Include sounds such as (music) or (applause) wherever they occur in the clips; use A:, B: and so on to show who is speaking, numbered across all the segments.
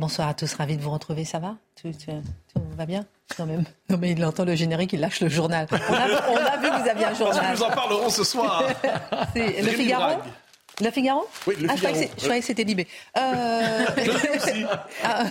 A: Bonsoir à tous, ravi de vous retrouver. Ça va? Tout, tout- tout va bien? Non, même, non mais il entend le générique, il lâche le journal. On a, on a vu que vous aviez un journal.
B: Nous en parlerons ce soir. (laughs)
A: C'est le Figaro? Le Figaro?
B: Oui, Le
A: Ah, je croyais que
B: Figaro.
A: c'est- je croyais que c'était Libé. Euh... (laughs) (laughs) Ah,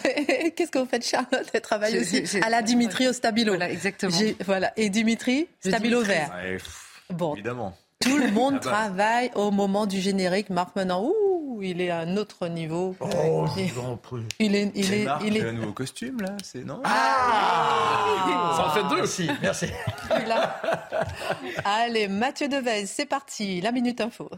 A: Qu'est-ce que vous faites, Charlotte? Elle travaille aussi à la Dimitri au Stabilo.
C: Voilà, exactement.
A: Voilà. Et Dimitri, Stabilo
C: Dimitri.
A: vert.
B: Ouais, pff,
A: Bon,
B: Évidemment.
A: Tout le monde
B: Ah bah.
A: travaille au moment du générique. Marc maintenant, ouh, il est à un autre niveau.
B: Oh,
A: il,
B: je vous en prie.
A: il est, il est,
B: Marc
A: il est,
B: un nouveau costume là, c'est non
C: Ça en fait deux. Merci, merci. (laughs)
A: là. Allez, Mathieu Devez, c'est parti. La minute info.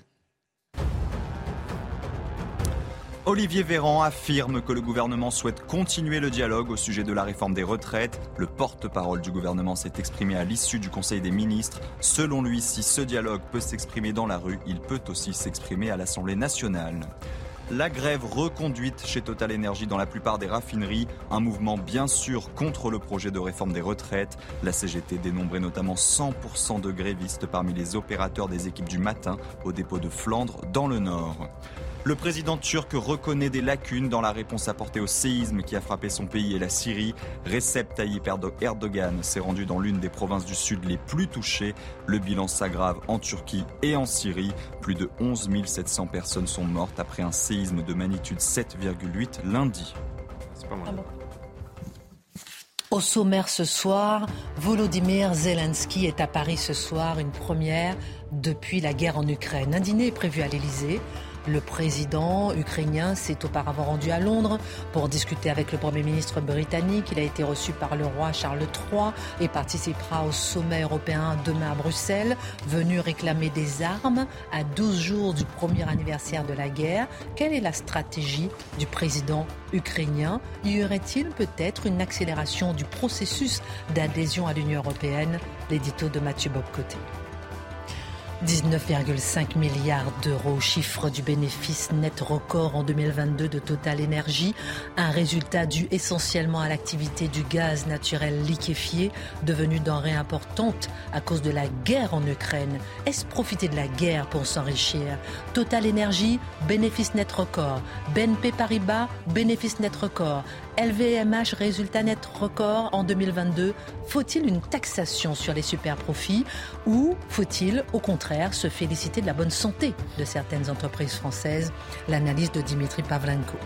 D: Olivier Véran affirme que le gouvernement souhaite continuer le dialogue au sujet de la réforme des retraites. Le porte-parole du gouvernement s'est exprimé à l'issue du Conseil des ministres. Selon lui, si ce dialogue peut s'exprimer dans la rue, il peut aussi s'exprimer à l'Assemblée nationale. La grève reconduite chez Total Energy dans la plupart des raffineries, un mouvement bien sûr contre le projet de réforme des retraites. La CGT dénombrait notamment 100% de grévistes parmi les opérateurs des équipes du matin au dépôt de Flandre dans le Nord. Le président turc reconnaît des lacunes dans la réponse apportée au séisme qui a frappé son pays et la Syrie. Recep Tayyip Erdo- Erdogan s'est rendu dans l'une des provinces du sud les plus touchées. Le bilan s'aggrave en Turquie et en Syrie. Plus de 11 700 personnes sont mortes après un séisme de magnitude 7,8 lundi.
B: C'est pas moi.
A: Au sommaire ce soir, Volodymyr Zelensky est à Paris ce soir, une première depuis la guerre en Ukraine. Un dîner est prévu à l'Élysée. Le président ukrainien s'est auparavant rendu à Londres pour discuter avec le Premier ministre britannique. Il a été reçu par le roi Charles III et participera au sommet européen demain à Bruxelles, venu réclamer des armes à 12 jours du premier anniversaire de la guerre. Quelle est la stratégie du président ukrainien? Y aurait-il peut-être une accélération du processus d'adhésion à l'Union européenne? L'édito de Mathieu Bobcoté. 19,5 milliards d'euros, chiffre du bénéfice net record en 2022 de Total Energy, un résultat dû essentiellement à l'activité du gaz naturel liquéfié, devenu denrée importante à cause de la guerre en Ukraine. Est-ce profiter de la guerre pour s'enrichir? Total Energy, bénéfice net record. BNP Paribas, bénéfice net record. LVMH, résultat net record en 2022. Faut-il une taxation sur les super profits ou faut-il au contraire se féliciter de la bonne santé de certaines entreprises françaises? L'analyse de Dimitri Pavlenko.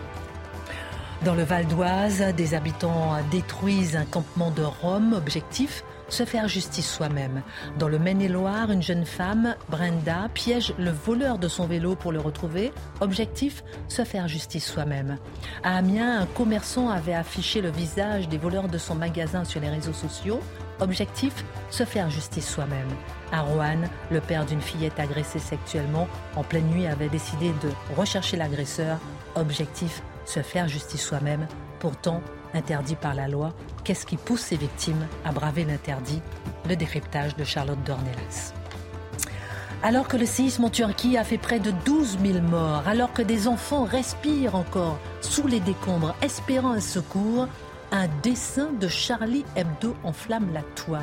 A: Dans le Val d'Oise, des habitants détruisent un campement de Rome. Objectif se faire justice soi-même. Dans le Maine-et-Loire, une jeune femme, Brenda, piège le voleur de son vélo pour le retrouver. Objectif se faire justice soi-même. À Amiens, un commerçant avait affiché le visage des voleurs de son magasin sur les réseaux sociaux. Objectif se faire justice soi-même. À Roanne, le père d'une fillette agressée sexuellement en pleine nuit avait décidé de rechercher l'agresseur. Objectif se faire justice soi-même. Pourtant, interdit par la loi, qu'est-ce qui pousse ses victimes à braver l'interdit? Le décryptage de Charlotte Dornelas. Alors que le séisme en Turquie a fait près de 12 000 morts, alors que des enfants respirent encore sous les décombres, espérant un secours, un dessin de Charlie Hebdo enflamme la toile.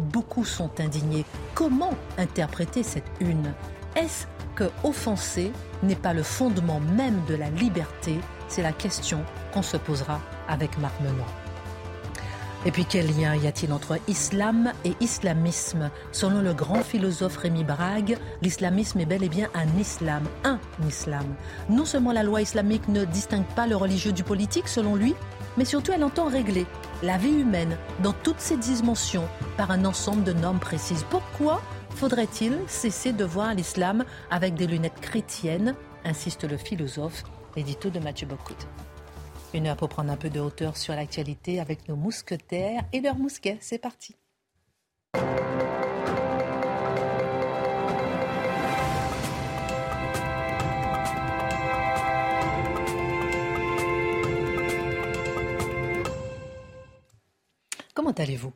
A: Beaucoup sont indignés. Comment interpréter cette une? Est-ce que offenser n'est pas le fondement même de la liberté? C'est la question qu'on se posera avec Marc. Et puis quel lien y a-t-il entre islam et islamisme? Selon le grand philosophe Rémi Brague, l'islamisme est bel et bien un islam, un islam. Non seulement la loi islamique ne distingue pas le religieux du politique, selon lui, mais surtout elle entend régler la vie humaine dans toutes ses dimensions par un ensemble de normes précises. Pourquoi faudrait-il cesser de voir l'islam avec des lunettes chrétiennes? Insiste le philosophe, l'édito de Mathieu Bocout. Une heure pour prendre un peu de hauteur sur l'actualité avec nos mousquetaires et leurs mousquets. C'est parti. Comment allez-vous?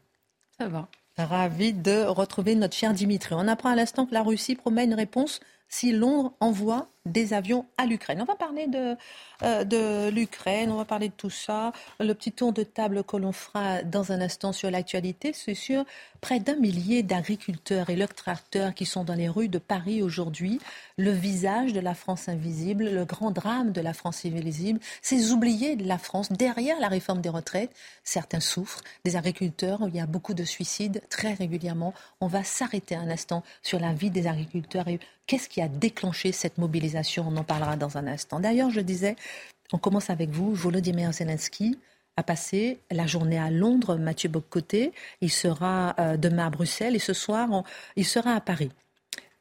E: Ça va.
A: Ravi de retrouver notre cher Dimitri. On apprend à l'instant que la Russie promet une réponse si Londres envoie des avions à l'Ukraine. On va parler de, euh, de l'Ukraine, on va parler de tout ça. Le petit tour de table que l'on fera dans un instant sur l'actualité, c'est sur près d'un millier d'agriculteurs et leurs tracteurs qui sont dans les rues de Paris aujourd'hui. Le visage de la France invisible, le grand drame de la France invisible, ces oubliés de la France derrière la réforme des retraites. Certains souffrent, des agriculteurs, il y a beaucoup de suicides très régulièrement. On va s'arrêter un instant sur la vie des agriculteurs et qu'est-ce qui a déclenché cette mobilisation? On en parlera dans un instant. D'ailleurs, je disais, on commence avec vous. Volodymyr Zelensky a passé la journée à Londres, Mathieu Boccoté. Il sera euh, demain à Bruxelles et ce soir, il sera à Paris.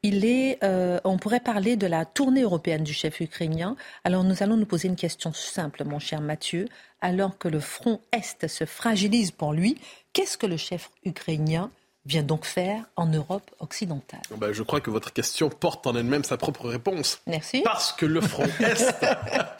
A: Il est, euh, on pourrait parler de la tournée européenne du chef ukrainien. Alors nous allons nous poser une question simple, mon cher Mathieu. Alors que le front Est se fragilise pour lui, qu'est-ce que le chef ukrainien vient donc faire en Europe occidentale
C: ben, Je crois que votre question porte en elle-même sa propre réponse.
A: Merci.
C: Parce que le front (laughs) Est,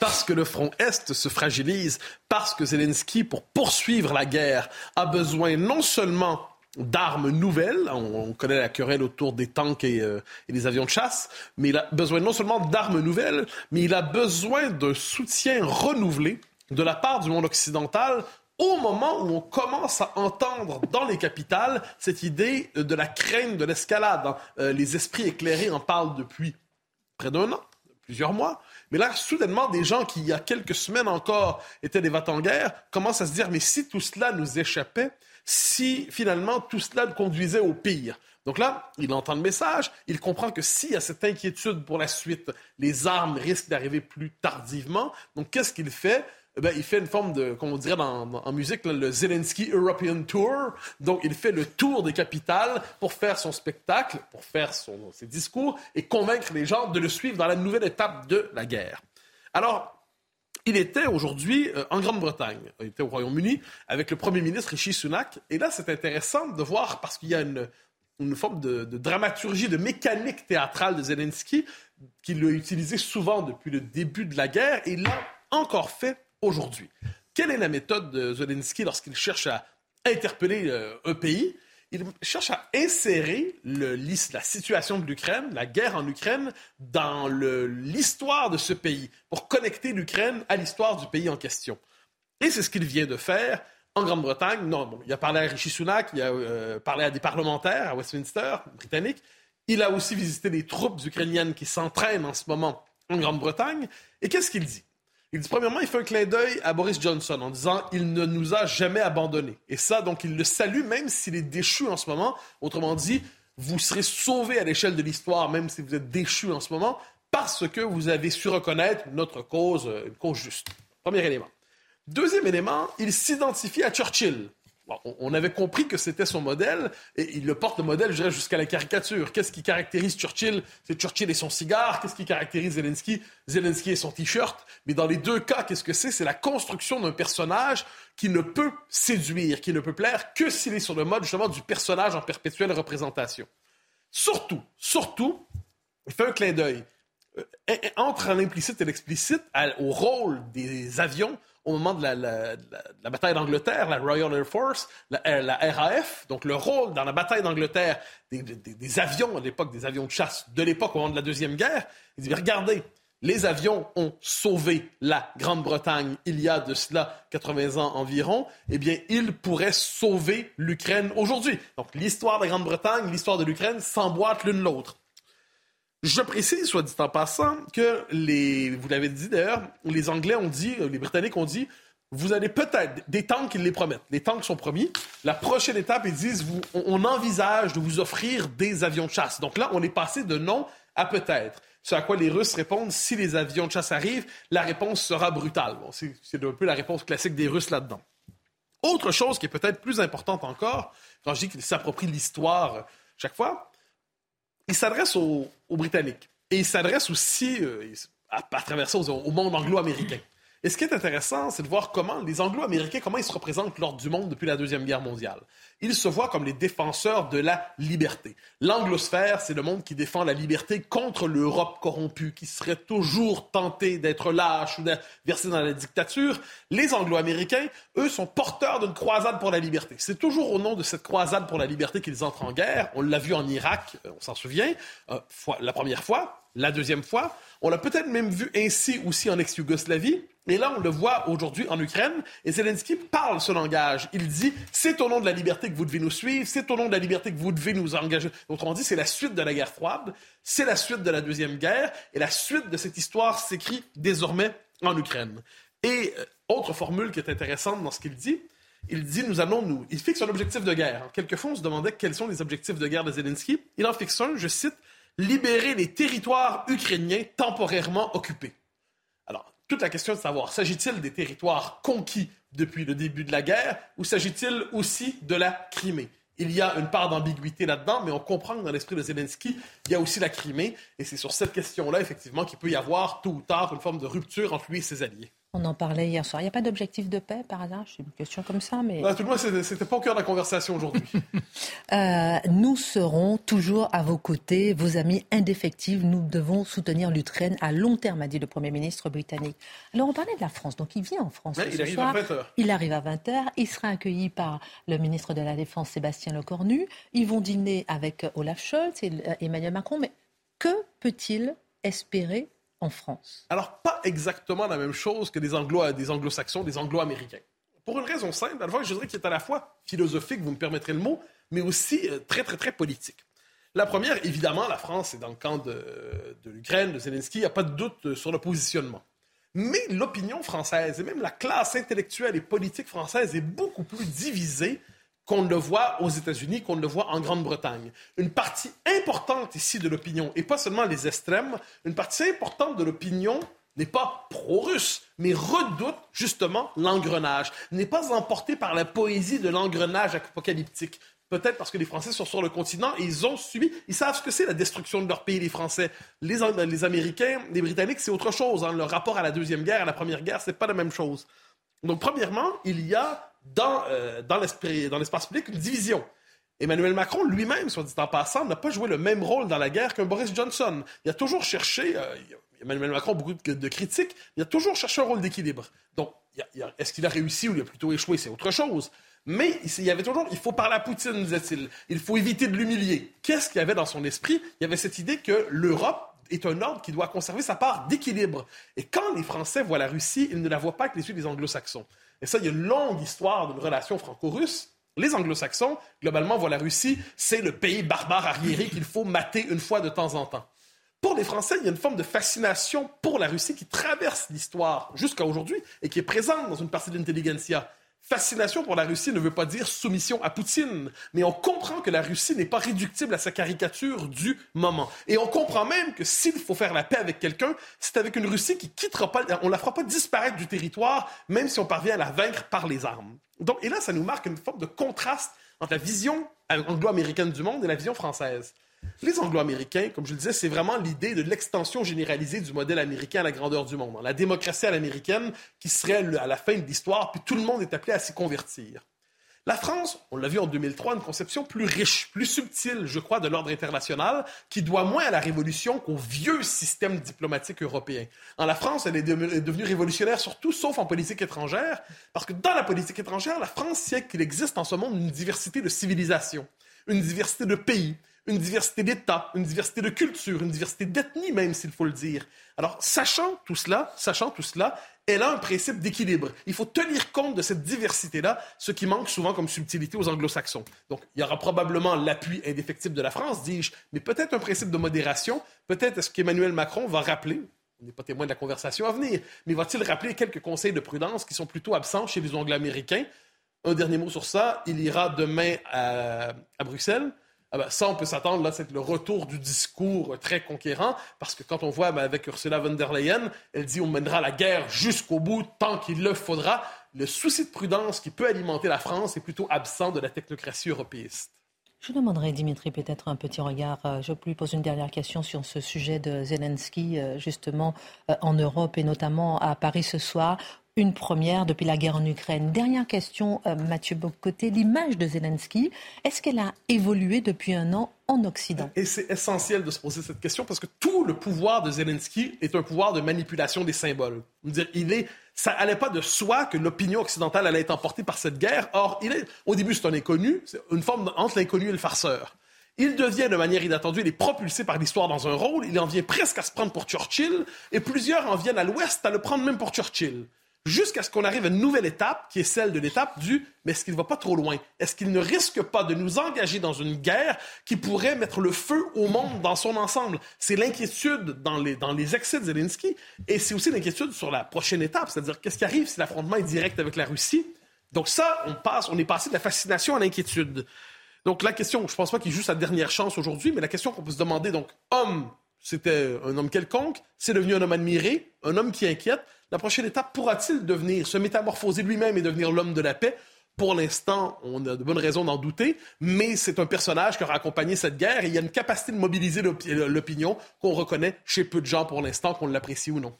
C: parce que le front Est se fragilise, parce que Zelensky, pour poursuivre la guerre, a besoin non seulement d'armes nouvelles. On, connaît la querelle autour des tanks et, euh, et, des avions de chasse, mais il a besoin non seulement d'armes nouvelles, mais il a besoin d'un soutien renouvelé de la part du monde occidental au moment où on commence à entendre dans les capitales cette idée de la crainte de l'escalade. Euh, les esprits éclairés en parlent depuis près d'un an, plusieurs mois. Mais là, soudainement, des gens qui, il y a quelques semaines encore, étaient des en guerre commencent à se dire, mais si tout cela nous échappait, si finalement tout cela conduisait au pire. Donc là, il entend le message, il comprend que s'il y a cette inquiétude pour la suite, les armes risquent d'arriver plus tardivement. Donc qu'est-ce qu'il fait? Ben, il fait une forme de, comme on dirait en musique, le Zelensky European Tour. Donc, il fait le tour des capitales pour faire son spectacle, pour faire son, ses discours et convaincre les gens de le suivre dans la nouvelle étape de la guerre. Alors, il était aujourd'hui euh, en Grande-Bretagne, il était au Royaume-Uni avec le Premier ministre Rishi Sunak. Et là, c'est intéressant de voir parce qu'il y a une, une forme de, de, dramaturgie, de mécanique théâtrale de Zelensky qu'il a utilisé souvent depuis le début de la guerre et il l'a encore fait aujourd'hui. Quelle est la méthode de Zelensky lorsqu'il cherche à interpeller euh, un pays? Il cherche à insérer la situation de l'Ukraine, la guerre en Ukraine, dans l'histoire de ce pays, pour connecter l'Ukraine à l'histoire du pays en question. Et c'est ce qu'il vient de faire en Grande-Bretagne. Non, il a parlé à Rishi Sunak, il a euh, parlé à des parlementaires à Westminster, britanniques. Il a aussi visité les troupes ukrainiennes qui s'entraînent en ce moment en Grande-Bretagne. Et qu'est-ce qu'il dit? Il dit, premièrement, il fait un clin d'œil à Boris Johnson en disant il ne nous a jamais abandonnés. Et ça, donc, il le salue même s'il est déchu en ce moment. Autrement dit, vous serez sauvé à l'échelle de l'histoire, même si vous êtes déchu en ce moment, parce que vous avez su reconnaître notre cause, une cause juste. Premier élément. Deuxième élément, il s'identifie à Churchill on avait compris que c'était son modèle, et il le porte le modèle, jusqu'à la caricature. Qu'est-ce qui caractérise Churchill? C'est Churchill et son cigare. Qu'est-ce qui caractérise Zelensky? Zelensky et son t-shirt. Mais dans les deux cas, qu'est-ce que c'est? C'est la construction d'un personnage qui ne peut séduire, qui ne peut plaire que s'il est sur le mode, justement, du personnage en perpétuelle représentation. Surtout, surtout, il fait un clin d'œil. Euh, entre l'implicite et l'explicite, au rôle des avions au moment de la, bataille d'Angleterre, la Royal Air Force, la, RAF, donc le rôle dans la bataille d'Angleterre des, avions à l'époque, des avions de chasse de l'époque au moment de la Deuxième Guerre, il dit, regardez, les avions ont sauvé la Grande-Bretagne il y a de cela 80 ans environ, eh bien, ils pourraient sauver l'Ukraine aujourd'hui. Donc, l'histoire de la Grande-Bretagne, l'histoire de l'Ukraine s'emboîtent l'une l'autre. Je précise, soit dit en passant, que les, vous l'avez dit d'ailleurs, les Anglais ont dit, les Britanniques ont dit, vous allez peut-être des tanks, ils les promettent. Les tanks sont promis. La prochaine étape, ils disent, on, envisage de vous offrir des avions de chasse. Donc là, on est passé de non à peut-être. Ce à quoi les Russes répondent, si les avions de chasse arrivent, la réponse sera brutale. C'est un peu la réponse classique des Russes là-dedans. Autre chose qui est peut-être plus importante encore, quand je dis qu'ils s'approprient l'histoire chaque fois, il s'adresse aux, Britanniques. Et il s'adresse aussi, euh, à, travers ça, au, monde anglo-américain. Et ce qui est intéressant, c'est de voir comment les Anglo-Américains, comment ils se représentent lors du monde depuis la Deuxième Guerre mondiale. Ils se voient comme les défenseurs de la liberté. L'anglosphère, c'est le monde qui défend la liberté contre l'Europe corrompue, qui serait toujours tentée d'être lâche ou de verser dans la dictature. Les Anglo-Américains, eux, sont porteurs d'une croisade pour la liberté. C'est toujours au nom de cette croisade pour la liberté qu'ils entrent en guerre. On l'a vu en Irak, on s'en souvient, euh, la première fois. La deuxième fois, on l'a peut-être même vu ainsi aussi en ex-Yougoslavie. Et là, on le voit aujourd'hui en Ukraine. Et Zelensky parle ce langage. Il dit c'est au nom de la liberté que vous devez nous suivre, c'est au nom de la liberté que vous devez nous engager. Autrement dit, c'est la suite de la guerre froide, c'est la suite de la deuxième guerre, et la suite de cette histoire s'écrit désormais en Ukraine. Et euh, autre formule qui est intéressante dans ce qu'il dit, il dit nous allons nous. Il fixe un objectif de guerre. Quelquefois, on se demandait quels sont les objectifs de guerre de Zelensky. Il en fixe un, je cite libérer les territoires ukrainiens temporairement occupés. Toute la question est de savoir, s'agit-il des territoires conquis depuis le début de la guerre ou s'agit-il aussi de la Crimée? Il y a une part d'ambiguïté là-dedans, mais on comprend que dans l'esprit de Zelensky, il y a aussi la Crimée. Et c'est sur cette question-là, effectivement, qu'il peut y avoir, tôt ou tard, une forme de rupture entre lui et ses alliés.
A: On en parlait hier soir. Il n'y a pas d'objectif de paix par hasard? C'est une question comme ça, mais.
C: tout le monde, c'était pas au cœur de la conversation aujourd'hui. (laughs)
A: Euh, nous serons toujours à vos côtés, vos amis indéfectibles. Nous devons soutenir l'Ukraine à long terme, a dit le Premier ministre britannique. Alors, on parlait de la France. Donc, il vient en France.
C: il arrive à 20h.
A: Il arrive à 20h. Il sera accueilli par le ministre de la Défense, Sébastien Lecornu. Ils vont dîner avec Olaf Scholz et Emmanuel Macron. Mais que peut-il espérer en France
C: Alors, pas exactement la même chose que des, anglo, des anglo-saxons, des anglo-américains. Pour une raison simple, à je dirais qu'il est à la fois philosophique, vous me permettrez le mot, mais aussi euh, très, très, très politique. La première, évidemment, la France est dans le camp de, de l'Ukraine, de Zelensky, il n'y a pas de doute sur le positionnement. Mais l'opinion française et même la classe intellectuelle et politique française est beaucoup plus divisée qu'on le voit aux États-Unis, qu'on le voit en Grande-Bretagne. Une partie importante ici de l'opinion, et pas seulement les extrêmes, une partie importante de l'opinion n'est pas pro-russe, mais redoute justement l'engrenage, n'est pas emporté par la poésie de l'engrenage apocalyptique. Peut-être parce que les Français sont sur le continent et ils ont subi, ils savent ce que c'est la destruction de leur pays, les Français. Les, Américains, les Britanniques, c'est autre chose. Hein. Leur rapport à la Deuxième Guerre, à la Première Guerre, c'est pas la même chose. Donc, premièrement, il y a dans, euh, dans l'espace public une division. Emmanuel Macron lui-même, soit dit en passant, n'a pas joué le même rôle dans la guerre qu'un Boris Johnson. Il a toujours cherché, euh, Emmanuel Macron beaucoup de, critiques, il a toujours cherché un rôle d'équilibre. Donc, est-ce qu'il a réussi ou il a plutôt échoué, c'est autre chose. Mais il y avait toujours, il faut parler à Poutine, disait-il. Il faut éviter de l'humilier. Qu'est-ce qu'il y avait dans son esprit? Il y avait cette idée que l'Europe est un ordre qui doit conserver sa part d'équilibre. Et quand les Français voient la Russie, ils ne la voient pas avec les yeux des Anglo-Saxons. Et ça, il y a une longue histoire d'une relation franco-russe. Les anglo-saxons, globalement, voient la Russie, c'est le pays barbare arriéré qu'il faut mater une fois de temps en temps. Pour les Français, il y a une forme de fascination pour la Russie qui traverse l'histoire jusqu'à aujourd'hui et qui est présente dans une partie de l'intelligentsia fascination pour la Russie ne veut pas dire soumission à Poutine, mais on comprend que la Russie n'est pas réductible à sa caricature du moment. Et on comprend même que s'il faut faire la paix avec quelqu'un, c'est avec une Russie qui quittera pas, on la fera pas disparaître du territoire, même si on parvient à la vaincre par les armes. Donc, et là, ça nous marque une forme de contraste entre la vision anglo-américaine du monde et la vision française. Les Anglo-Américains, comme je le disais, c'est vraiment l'idée de l'extension généralisée du modèle américain à la grandeur du monde. La démocratie à l'américaine qui serait à la fin de l'histoire, puis tout le monde est appelé à s'y convertir. La France, on l'a vu en 2003, une conception plus riche, plus subtile, je crois, de l'ordre international, qui doit moins à la révolution qu'au vieux système diplomatique européen. En la France, elle est devenue révolutionnaire surtout, sauf en politique étrangère, parce que dans la politique étrangère, la France sait qu'il existe en ce monde une diversité de civilisations, une diversité de pays, une diversité d'États, une diversité de cultures, une diversité d'ethnies même, s'il faut le dire. Alors, sachant tout cela, sachant tout cela, elle a un principe d'équilibre. Il faut tenir compte de cette diversité-là, ce qui manque souvent comme subtilité aux anglo-saxons. Donc, il y aura probablement l'appui indéfectible de la France, dis-je, mais peut-être un principe de modération. Peut-être est-ce qu'Emmanuel Macron va rappeler, on n'est pas témoin de la conversation à venir, mais va-t-il rappeler quelques conseils de prudence qui sont plutôt absents chez les anglo-américains? Un dernier mot sur ça. Il ira demain à Bruxelles. Ah ben, ça, on peut s'attendre, là, c'est le retour du discours très conquérant, parce que quand on voit ben, avec Ursula von der Leyen, elle dit on mènera la guerre jusqu'au bout tant qu'il le faudra. Le souci de prudence qui peut alimenter la France est plutôt absent de la technocratie européiste.
A: Je demanderai, Dimitri, peut-être un petit regard. Euh, je lui pose une dernière question sur ce sujet de Zelensky, euh, justement, euh, en Europe et notamment à Paris ce soir. Une première depuis la guerre en Ukraine. Dernière question, Mathieu Bocoté. L'image de Zelensky, est-ce qu'elle a évolué depuis un an en Occident?
C: Et c'est essentiel de se poser cette question parce que tout le pouvoir de Zelensky est un pouvoir de manipulation des symboles. Il est ça allait pas de soi que l'opinion occidentale allait être emportée par cette guerre. Or, il est, au début, c'est un inconnu, c'est une forme entre l'inconnu et le farceur. Il devient de manière inattendue, il est propulsé par l'histoire dans un rôle, il en vient presque à se prendre pour Churchill, et plusieurs en viennent à l'ouest à le prendre même pour Churchill jusqu'à ce qu'on arrive à une nouvelle étape, qui est celle de l'étape du mais est-ce qu'il ne va pas trop loin? Est-ce qu'il ne risque pas de nous engager dans une guerre qui pourrait mettre le feu au monde dans son ensemble? C'est l'inquiétude dans les, dans les excès de Zelensky et c'est aussi l'inquiétude sur la prochaine étape, c'est-à-dire qu'est-ce qui arrive si l'affrontement est direct avec la Russie? Donc ça, on passe, on est passé de la fascination à l'inquiétude. Donc la question, je pense pas qu'il joue sa dernière chance aujourd'hui, mais la question qu'on peut se demander, donc homme, c'était un homme quelconque, c'est devenu un homme admiré, un homme qui inquiète. La prochaine étape, pourra-t-il devenir, se métamorphoser lui-même et devenir l'homme de la paix? Pour l'instant, on a de bonnes raisons d'en douter, mais c'est un personnage qui aura accompagné cette guerre et il y a une capacité de mobiliser l'opinion qu'on reconnaît chez peu de gens pour l'instant, qu'on l'apprécie ou non.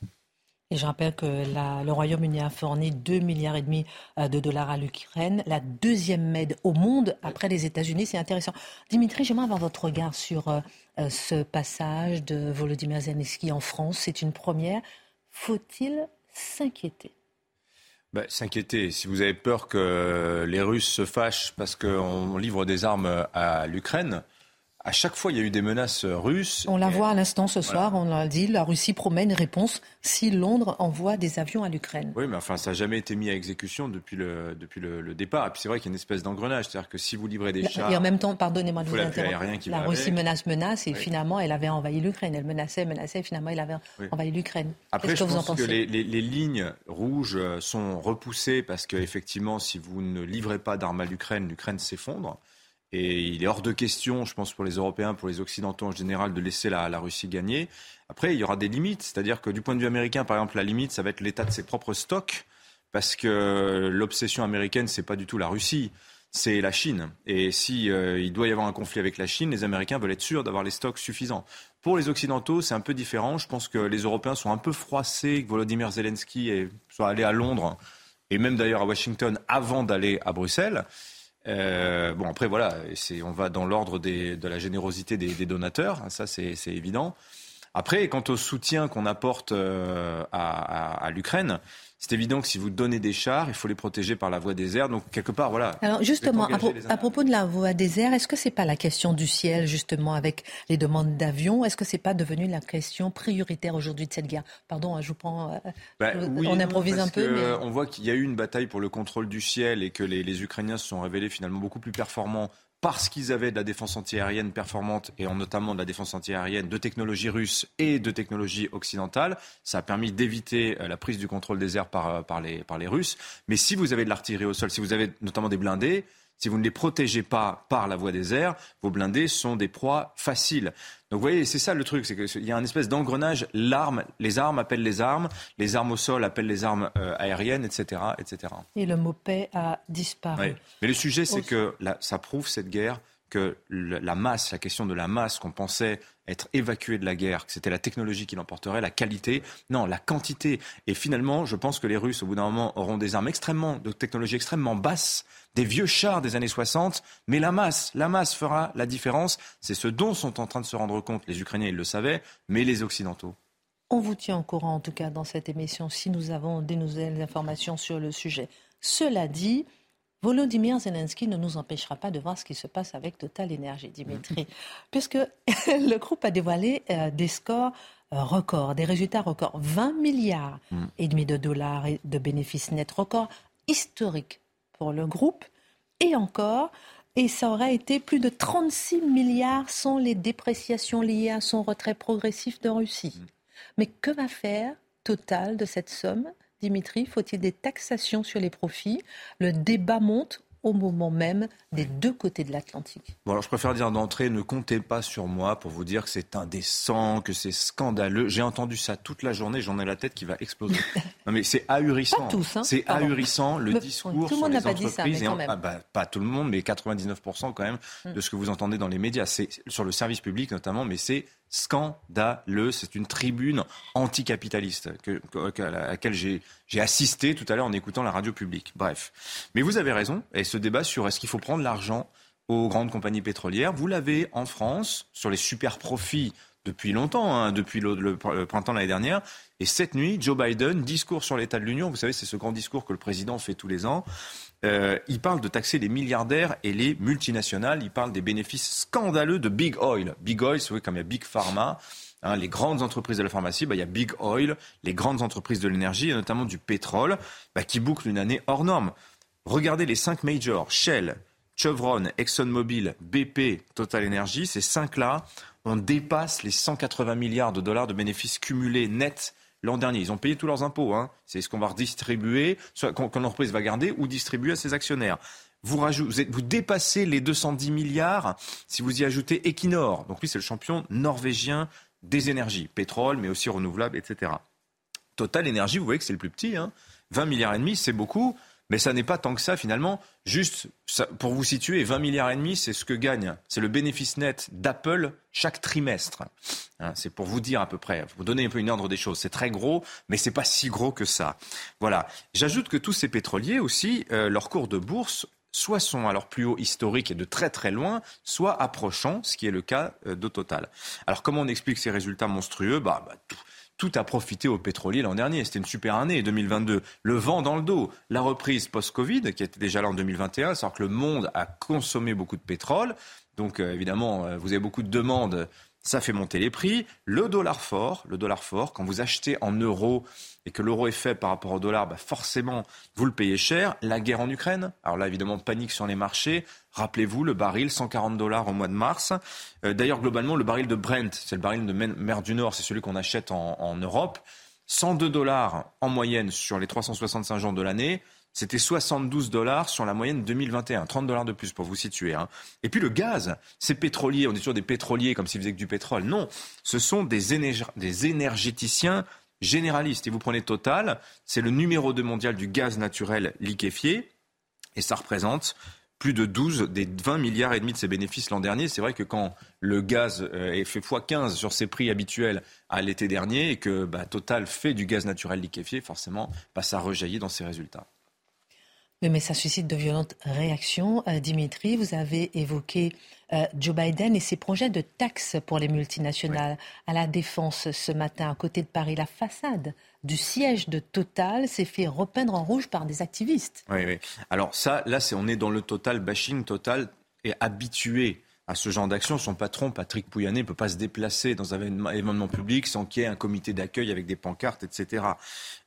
A: Et je rappelle que le Royaume-Uni a fourni 2 milliards et demi euh, de dollars à l'Ukraine, la deuxième aide au monde après les États-Unis. C'est intéressant. Dimitri, j'aimerais avoir votre regard sur euh, euh, ce passage de Volodymyr Zelensky en France. C'est une première. Faut-il s'inquiéter
B: bah, S'inquiéter. Si vous avez peur que les Russes se fâchent parce qu'on livre des armes à l'Ukraine, à chaque fois, il y a eu des menaces russes.
A: On la voit à l'instant ce soir, on l'a dit, la Russie promet une réponse si Londres envoie des avions à l'Ukraine.
B: Oui, mais enfin, ça n'a jamais été mis à exécution depuis le, depuis le, départ. Et puis c'est vrai qu'il y a une espèce d'engrenage, c'est-à-dire que si vous livrez des chars...
A: Et en même temps, pardonnez-moi de vous interrompre, la Russie menace, menace, et finalement, elle avait envahi l'Ukraine. Elle menaçait, menaçait, et finalement, elle avait envahi l'Ukraine.
B: Après, je que pense que les, les, les, lignes rouges sont repoussées parce qu'effectivement, si vous ne livrez pas d'armes à l'Ukraine, l'Ukraine s'effondre. Et il est hors de question, je pense, pour les Européens, pour les Occidentaux en général, de laisser la, Russie gagner. Après, il y aura des limites. C'est-à-dire que du point de vue américain, par exemple, la limite, ça va être l'état de ses propres stocks. Parce que l'obsession américaine, c'est pas du tout la Russie, c'est la Chine. Et si euh, il doit y avoir un conflit avec la Chine, les Américains veulent être sûrs d'avoir les stocks suffisants. Pour les Occidentaux, c'est un peu différent. Je pense que les Européens sont un peu froissés que Volodymyr Zelensky soit allé à Londres et même d'ailleurs à Washington avant d'aller à Bruxelles. Euh, bon, après, voilà, on va dans l'ordre de la générosité des, donateurs, hein, ça c'est évident. Après, quant au soutien qu'on apporte euh, à l'Ukraine, c'est évident que si vous donnez des chars, il faut les protéger par la voie des airs. Donc, quelque part, voilà.
A: Alors, justement, à, propos de la voie des airs, est-ce que c'est pas la question du ciel, justement, avec les demandes d'avions? Est-ce que c'est pas devenu la question prioritaire aujourd'hui de cette guerre? Pardon, hein, je vous prends. Euh,
B: bah on improvise un peu. Mais... On voit qu'il y a eu une bataille pour le contrôle du ciel et que les, les Ukrainiens se sont révélés finalement beaucoup plus performants parce qu'ils avaient de la défense antiaérienne performante et en notamment de la défense antiaérienne de technologie russe et de technologie occidentale. Ça a permis d'éviter euh, la prise du contrôle des airs euh, par les Russes. Mais si vous avez de l'artillerie au sol, si vous avez notamment des blindés, si vous ne les protégez pas par la voie des airs, vos blindés sont des proies faciles. Donc vous voyez, c'est ça le truc, c'est qu'il y a un espèce d'engrenage. L'arme, les armes appellent les armes, les armes au sol appellent les armes euh, aériennes, etc., etc.
A: Et le mot paix a disparu.
B: Mais le sujet, c'est que ça prouve cette guerre que la masse, la question de la masse qu'on pensait être évacuée de la guerre, que c'était la technologie qui l'emporterait, la qualité, non, la quantité. Et finalement, je pense que les Russes, au bout d'un moment, auront des armes extrêmement, de technologie extrêmement basse, des vieux chars des années 60, mais la masse, la masse fera la différence. C'est ce dont sont en train de se rendre compte les Ukrainiens, ils le savaient, mais les Occidentaux.
A: On vous tient au courant, en tout cas, dans cette émission, si nous avons des nouvelles informations sur le sujet. Cela dit, Volodymyr Zelensky ne nous empêchera pas de voir ce qui se passe avec Total Energy, Dimitri, (laughs) puisque (laughs) le groupe a dévoilé euh, des scores euh, records, des résultats records, 20 milliards mm. et demi de dollars de bénéfices nets records historiques pour le groupe, et encore, et ça aurait été plus de 36 milliards sans les dépréciations liées à son retrait progressif de Russie. Mm. Mais que va faire Total de cette somme? Dimitri, faut-il des taxations sur les profits? Le débat monte au moment même des deux côtés de l'Atlantique.
B: Bon, alors je préfère dire d'entrée, ne comptez pas sur moi pour vous dire que c'est indécent, que c'est scandaleux. J'ai entendu ça toute la journée, j'en ai la tête qui va exploser. (laughs) non mais c'est ahurissant.
A: Pas tous, hein.
B: C'est ahurissant le
A: Mais,
B: discours
A: tout le
B: sur
A: monde
B: les
A: n'a pas dit ça,
B: entreprises.
A: mais
B: et
A: quand
B: en- ah bah, pas tout le monde, mais 99% quand même
A: Mm.
B: de ce que vous entendez dans les médias. C'est sur le service public notamment, mais c'est scandaleux. C'est une tribune anticapitaliste à laquelle j'ai assisté tout à l'heure en écoutant la radio publique. Bref. Mais vous avez raison, et ce débat sur est-ce qu'il faut prendre l'argent aux grandes compagnies pétrolières, vous l'avez en France sur les super profits depuis longtemps, hein, depuis le, le- le printemps l'année dernière. Et cette nuit, Joe Biden, discours sur l'état de l'Union, vous savez, c'est ce grand discours que le président fait tous les ans. Euh, il parle de taxer les milliardaires et les multinationales. Il parle des bénéfices scandaleux de Big Oil. Big Oil, c'est comme il y a Big Pharma, hein, les grandes entreprises de la pharmacie, bah, il y a Big Oil, les grandes entreprises de l'énergie et notamment du pétrole, bah, qui bouclent une année hors norme. Regardez les cinq majors, Shell, Chevron, ExxonMobil, BP, Total Energy, ces cinq-là, on dépasse les 180 milliards de dollars de bénéfices cumulés nets l'an dernier. Ils ont payé tous leurs impôts. Hein. C'est ce qu'on va redistribuer, soit que l'entreprise va garder ou distribuer à ses actionnaires. Vous, vous, dépassez les 210 milliards si vous y ajoutez Equinor. Donc lui, c'est le champion norvégien des énergies, pétrole, mais aussi renouvelables, etc. Total Énergie, vous voyez que c'est le plus petit. Hein. 20 milliards et demi, c'est beaucoup, mais ça n'est pas tant que ça finalement. Juste ça- pour vous situer, 20 milliards et demi, c'est ce que gagne, c'est le bénéfice net d'Apple chaque trimestre. Hein, c'est pour vous dire à peu près, vous donner un peu une ordre des choses. C'est très gros, mais c'est pas si gros que ça. Voilà. J'ajoute que tous ces pétroliers aussi, euh, leur cours de bourse soit sont à leur plus haut historique et de très très loin, soit approchant, ce qui est le cas euh, de Total. Alors comment on explique ces résultats monstrueux? Bah, bah, tout, tout a profité aux pétroliers l'an dernier. C'était une super année 2022. Le vent dans le dos, la reprise post-Covid qui était déjà là en 2021, alors que le monde a consommé beaucoup de pétrole. Donc euh, évidemment, euh, vous avez beaucoup de demandes, ça fait monter les prix. Le dollar fort, le dollar fort, quand vous achetez en euros et que l'euro est fait par rapport au dollar, bah forcément, vous le payez cher. La guerre en Ukraine, alors là, évidemment, panique sur les marchés. Rappelez-vous, le baril, 140 dollars au mois de mars. Euh, D'ailleurs, globalement, le baril de Brent, c'est le baril de mer du Nord, c'est celui qu'on achète en, Europe. 102 dollars en moyenne sur les 365 jours de l'année. C'était 72 dollars sur la moyenne 2021, 30 dollars de plus pour vous situer. Hein. Et puis le gaz, c'est pétrolier, on dit toujours des pétroliers comme s'ils faisaient que du pétrole. Non, ce sont des énergéticiens généralistes. Et vous prenez Total, c'est le numéro 2 mondial du gaz naturel liquéfié, et ça représente plus de 12 des 20 milliards et demi de ses bénéfices l'an dernier. C'est vrai que quand le gaz euh, est fait x15 sur ses prix habituels à l'été dernier et que bah, Total fait du gaz naturel liquéfié, forcément, bah, ça rejaillit dans ses résultats.
A: Mais ça suscite de violentes réactions. Euh, Dimitri, vous avez évoqué euh, Joe Biden et ses projets de taxes pour les multinationales. À la Défense, ce matin, à côté de Paris, la façade du siège de Total s'est fait repeindre en rouge par des activistes.
B: Oui, oui. Alors ça, là, c'est on est dans le total bashing. Total est habitué à ce genre d'action. Son patron, Patrick Pouyanné, ne peut pas se déplacer dans un événement, public sans qu'il y ait un comité d'accueil avec des pancartes, etc.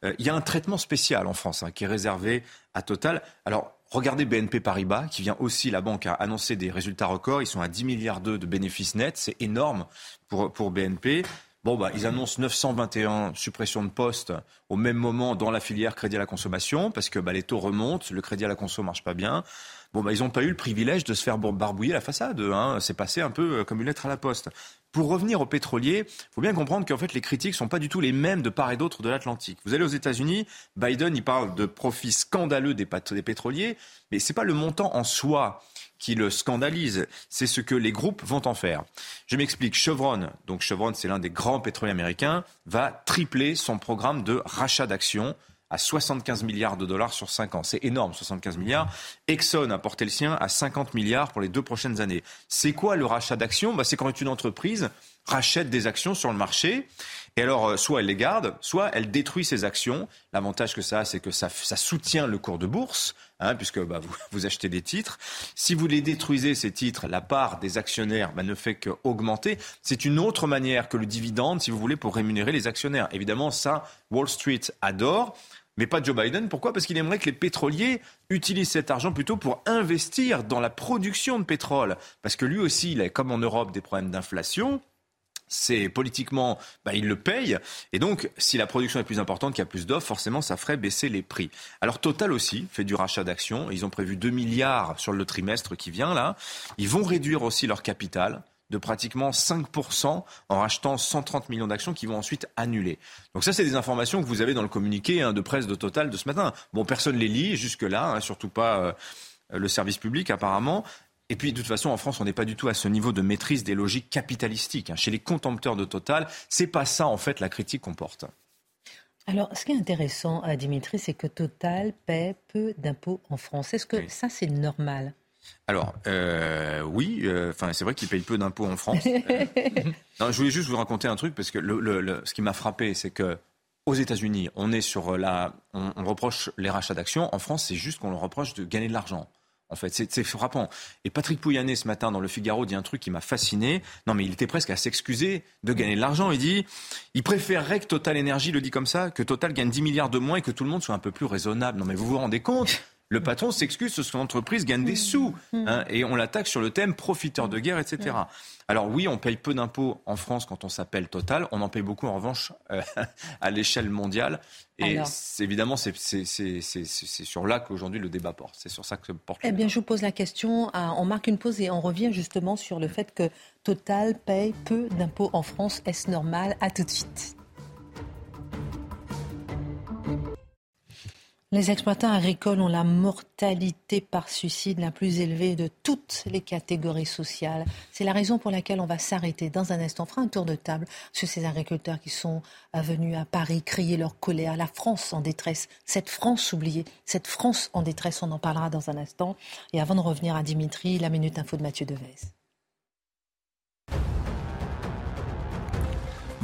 B: Euh, il y a un traitement spécial en France hein, qui est réservé à Total. Alors, regardez BNP Paribas, qui vient aussi, la banque, à annoncer des résultats records. Ils sont à 10 milliards d'euros de bénéfices nets. C'est énorme pour, pour BNP. Bon, bah, ils annoncent 921 suppressions de postes au même moment dans la filière crédit à la consommation parce que bah, les taux remontent, le crédit à la conso marche pas bien. Bon, bah, ils n'ont pas eu le privilège de se faire barbouiller la façade. Hein. C'est passé un peu euh, comme une lettre à la poste. Pour revenir aux pétroliers, il faut bien comprendre qu'en fait, les critiques sont pas du tout les mêmes de part et d'autre de l'Atlantique. Vous allez aux États-Unis, Biden, il parle de profits scandaleux des, des pétroliers, mais c'est pas le montant en soi qui le scandalise, c'est ce que les groupes vont en faire. Je m'explique. Chevron, donc Chevron, c'est l'un des grands pétroliers américains, va tripler son programme de rachat d'actions à 75 milliards de dollars sur 5 ans. C'est énorme, 75 milliards. Exxon a porté le sien à 50 milliards pour les deux prochaines années. C'est quoi le rachat d'actions? Bah, C'est quand une entreprise rachète des actions sur le marché. Et alors, euh, soit elle les garde, soit elle détruit ses actions. L'avantage que ça a, c'est que ça, ça soutient le cours de bourse, hein, puisque bah, vous, (laughs) vous achetez des titres. Si vous les détruisez, ces titres, la part des actionnaires bah, ne fait qu'augmenter. C'est une autre manière que le dividende, si vous voulez, pour rémunérer les actionnaires. Évidemment, ça, Wall Street adore. Mais pas Joe Biden. Pourquoi? Parce qu'il aimerait que les pétroliers utilisent cet argent plutôt pour investir dans la production de pétrole. Parce que lui aussi, il a, comme en Europe, des problèmes d'inflation. c'est politiquement, bah, ils le payent. Et donc, si la production est plus importante, qu'il y a plus d'offres, forcément, ça ferait baisser les prix. Alors, Total aussi fait du rachat d'actions. Ils ont prévu 2 milliards sur le trimestre qui vient, là. Ils vont réduire aussi leur capital de pratiquement 5% en rachetant 130 millions d'actions qui vont ensuite annuler. Donc ça, c'est des informations que vous avez dans le communiqué hein, de presse de Total de ce matin. Bon, personne ne les lit jusque-là, hein, surtout pas euh, le service public apparemment. Et puis, de toute façon, en France, on n'est pas du tout à ce niveau de maîtrise des logiques capitalistiques. Hein. Chez les contempteurs de Total, c'est pas ça, en fait, la critique qu'on porte.
A: Alors, ce qui est intéressant, à euh, Dimitri, c'est que Total paie peu d'impôts en France. Est-ce que ça, c'est normal?
B: Alors, euh, oui, euh, enfin, c'est vrai qu'il paye peu d'impôts en France. (laughs) non, je voulais juste vous raconter un truc parce que le, ce qui m'a frappé, c'est que aux États-Unis, on est sur la, on, on reproche les rachats d'actions. En France, c'est juste qu'on leur reproche de gagner de l'argent. En fait, c'est frappant. Et Patrick Pouyanné, ce matin, dans le Figaro, dit un truc qui m'a fasciné. Non, mais il était presque à s'excuser de gagner de l'argent. Il dit, il préférerait que Total Énergie le dit comme ça, que Total gagne 10 milliards de moins et que tout le monde soit un peu plus raisonnable. Non, mais vous vous rendez compte? Le patron s'excuse que son entreprise gagne des sous. Mmh. Hein, et on l'attaque sur le thème profiteur de guerre, etc. Alors oui, on paye peu d'impôts en France quand on s'appelle Total. On en paye beaucoup en revanche euh, (laughs) à l'échelle mondiale. Et évidemment, c'est sur là qu'aujourd'hui le débat porte. C'est sur ça que porte.
A: Eh bien, je vous pose la question. On marque une pause et on revient justement sur le fait que Total paye peu d'impôts en France. Est-ce normal? À tout de suite. Les exploitants agricoles ont la mortalité par suicide la plus élevée de toutes les catégories sociales. C'est la raison pour laquelle on va s'arrêter dans un instant. On fera un tour de table sur ces agriculteurs qui sont venus à Paris crier leur colère. La France en détresse, cette France oubliée, cette France en détresse, on en parlera dans un instant. Et avant de revenir à Dimitri, la minute info de Mathieu Devez.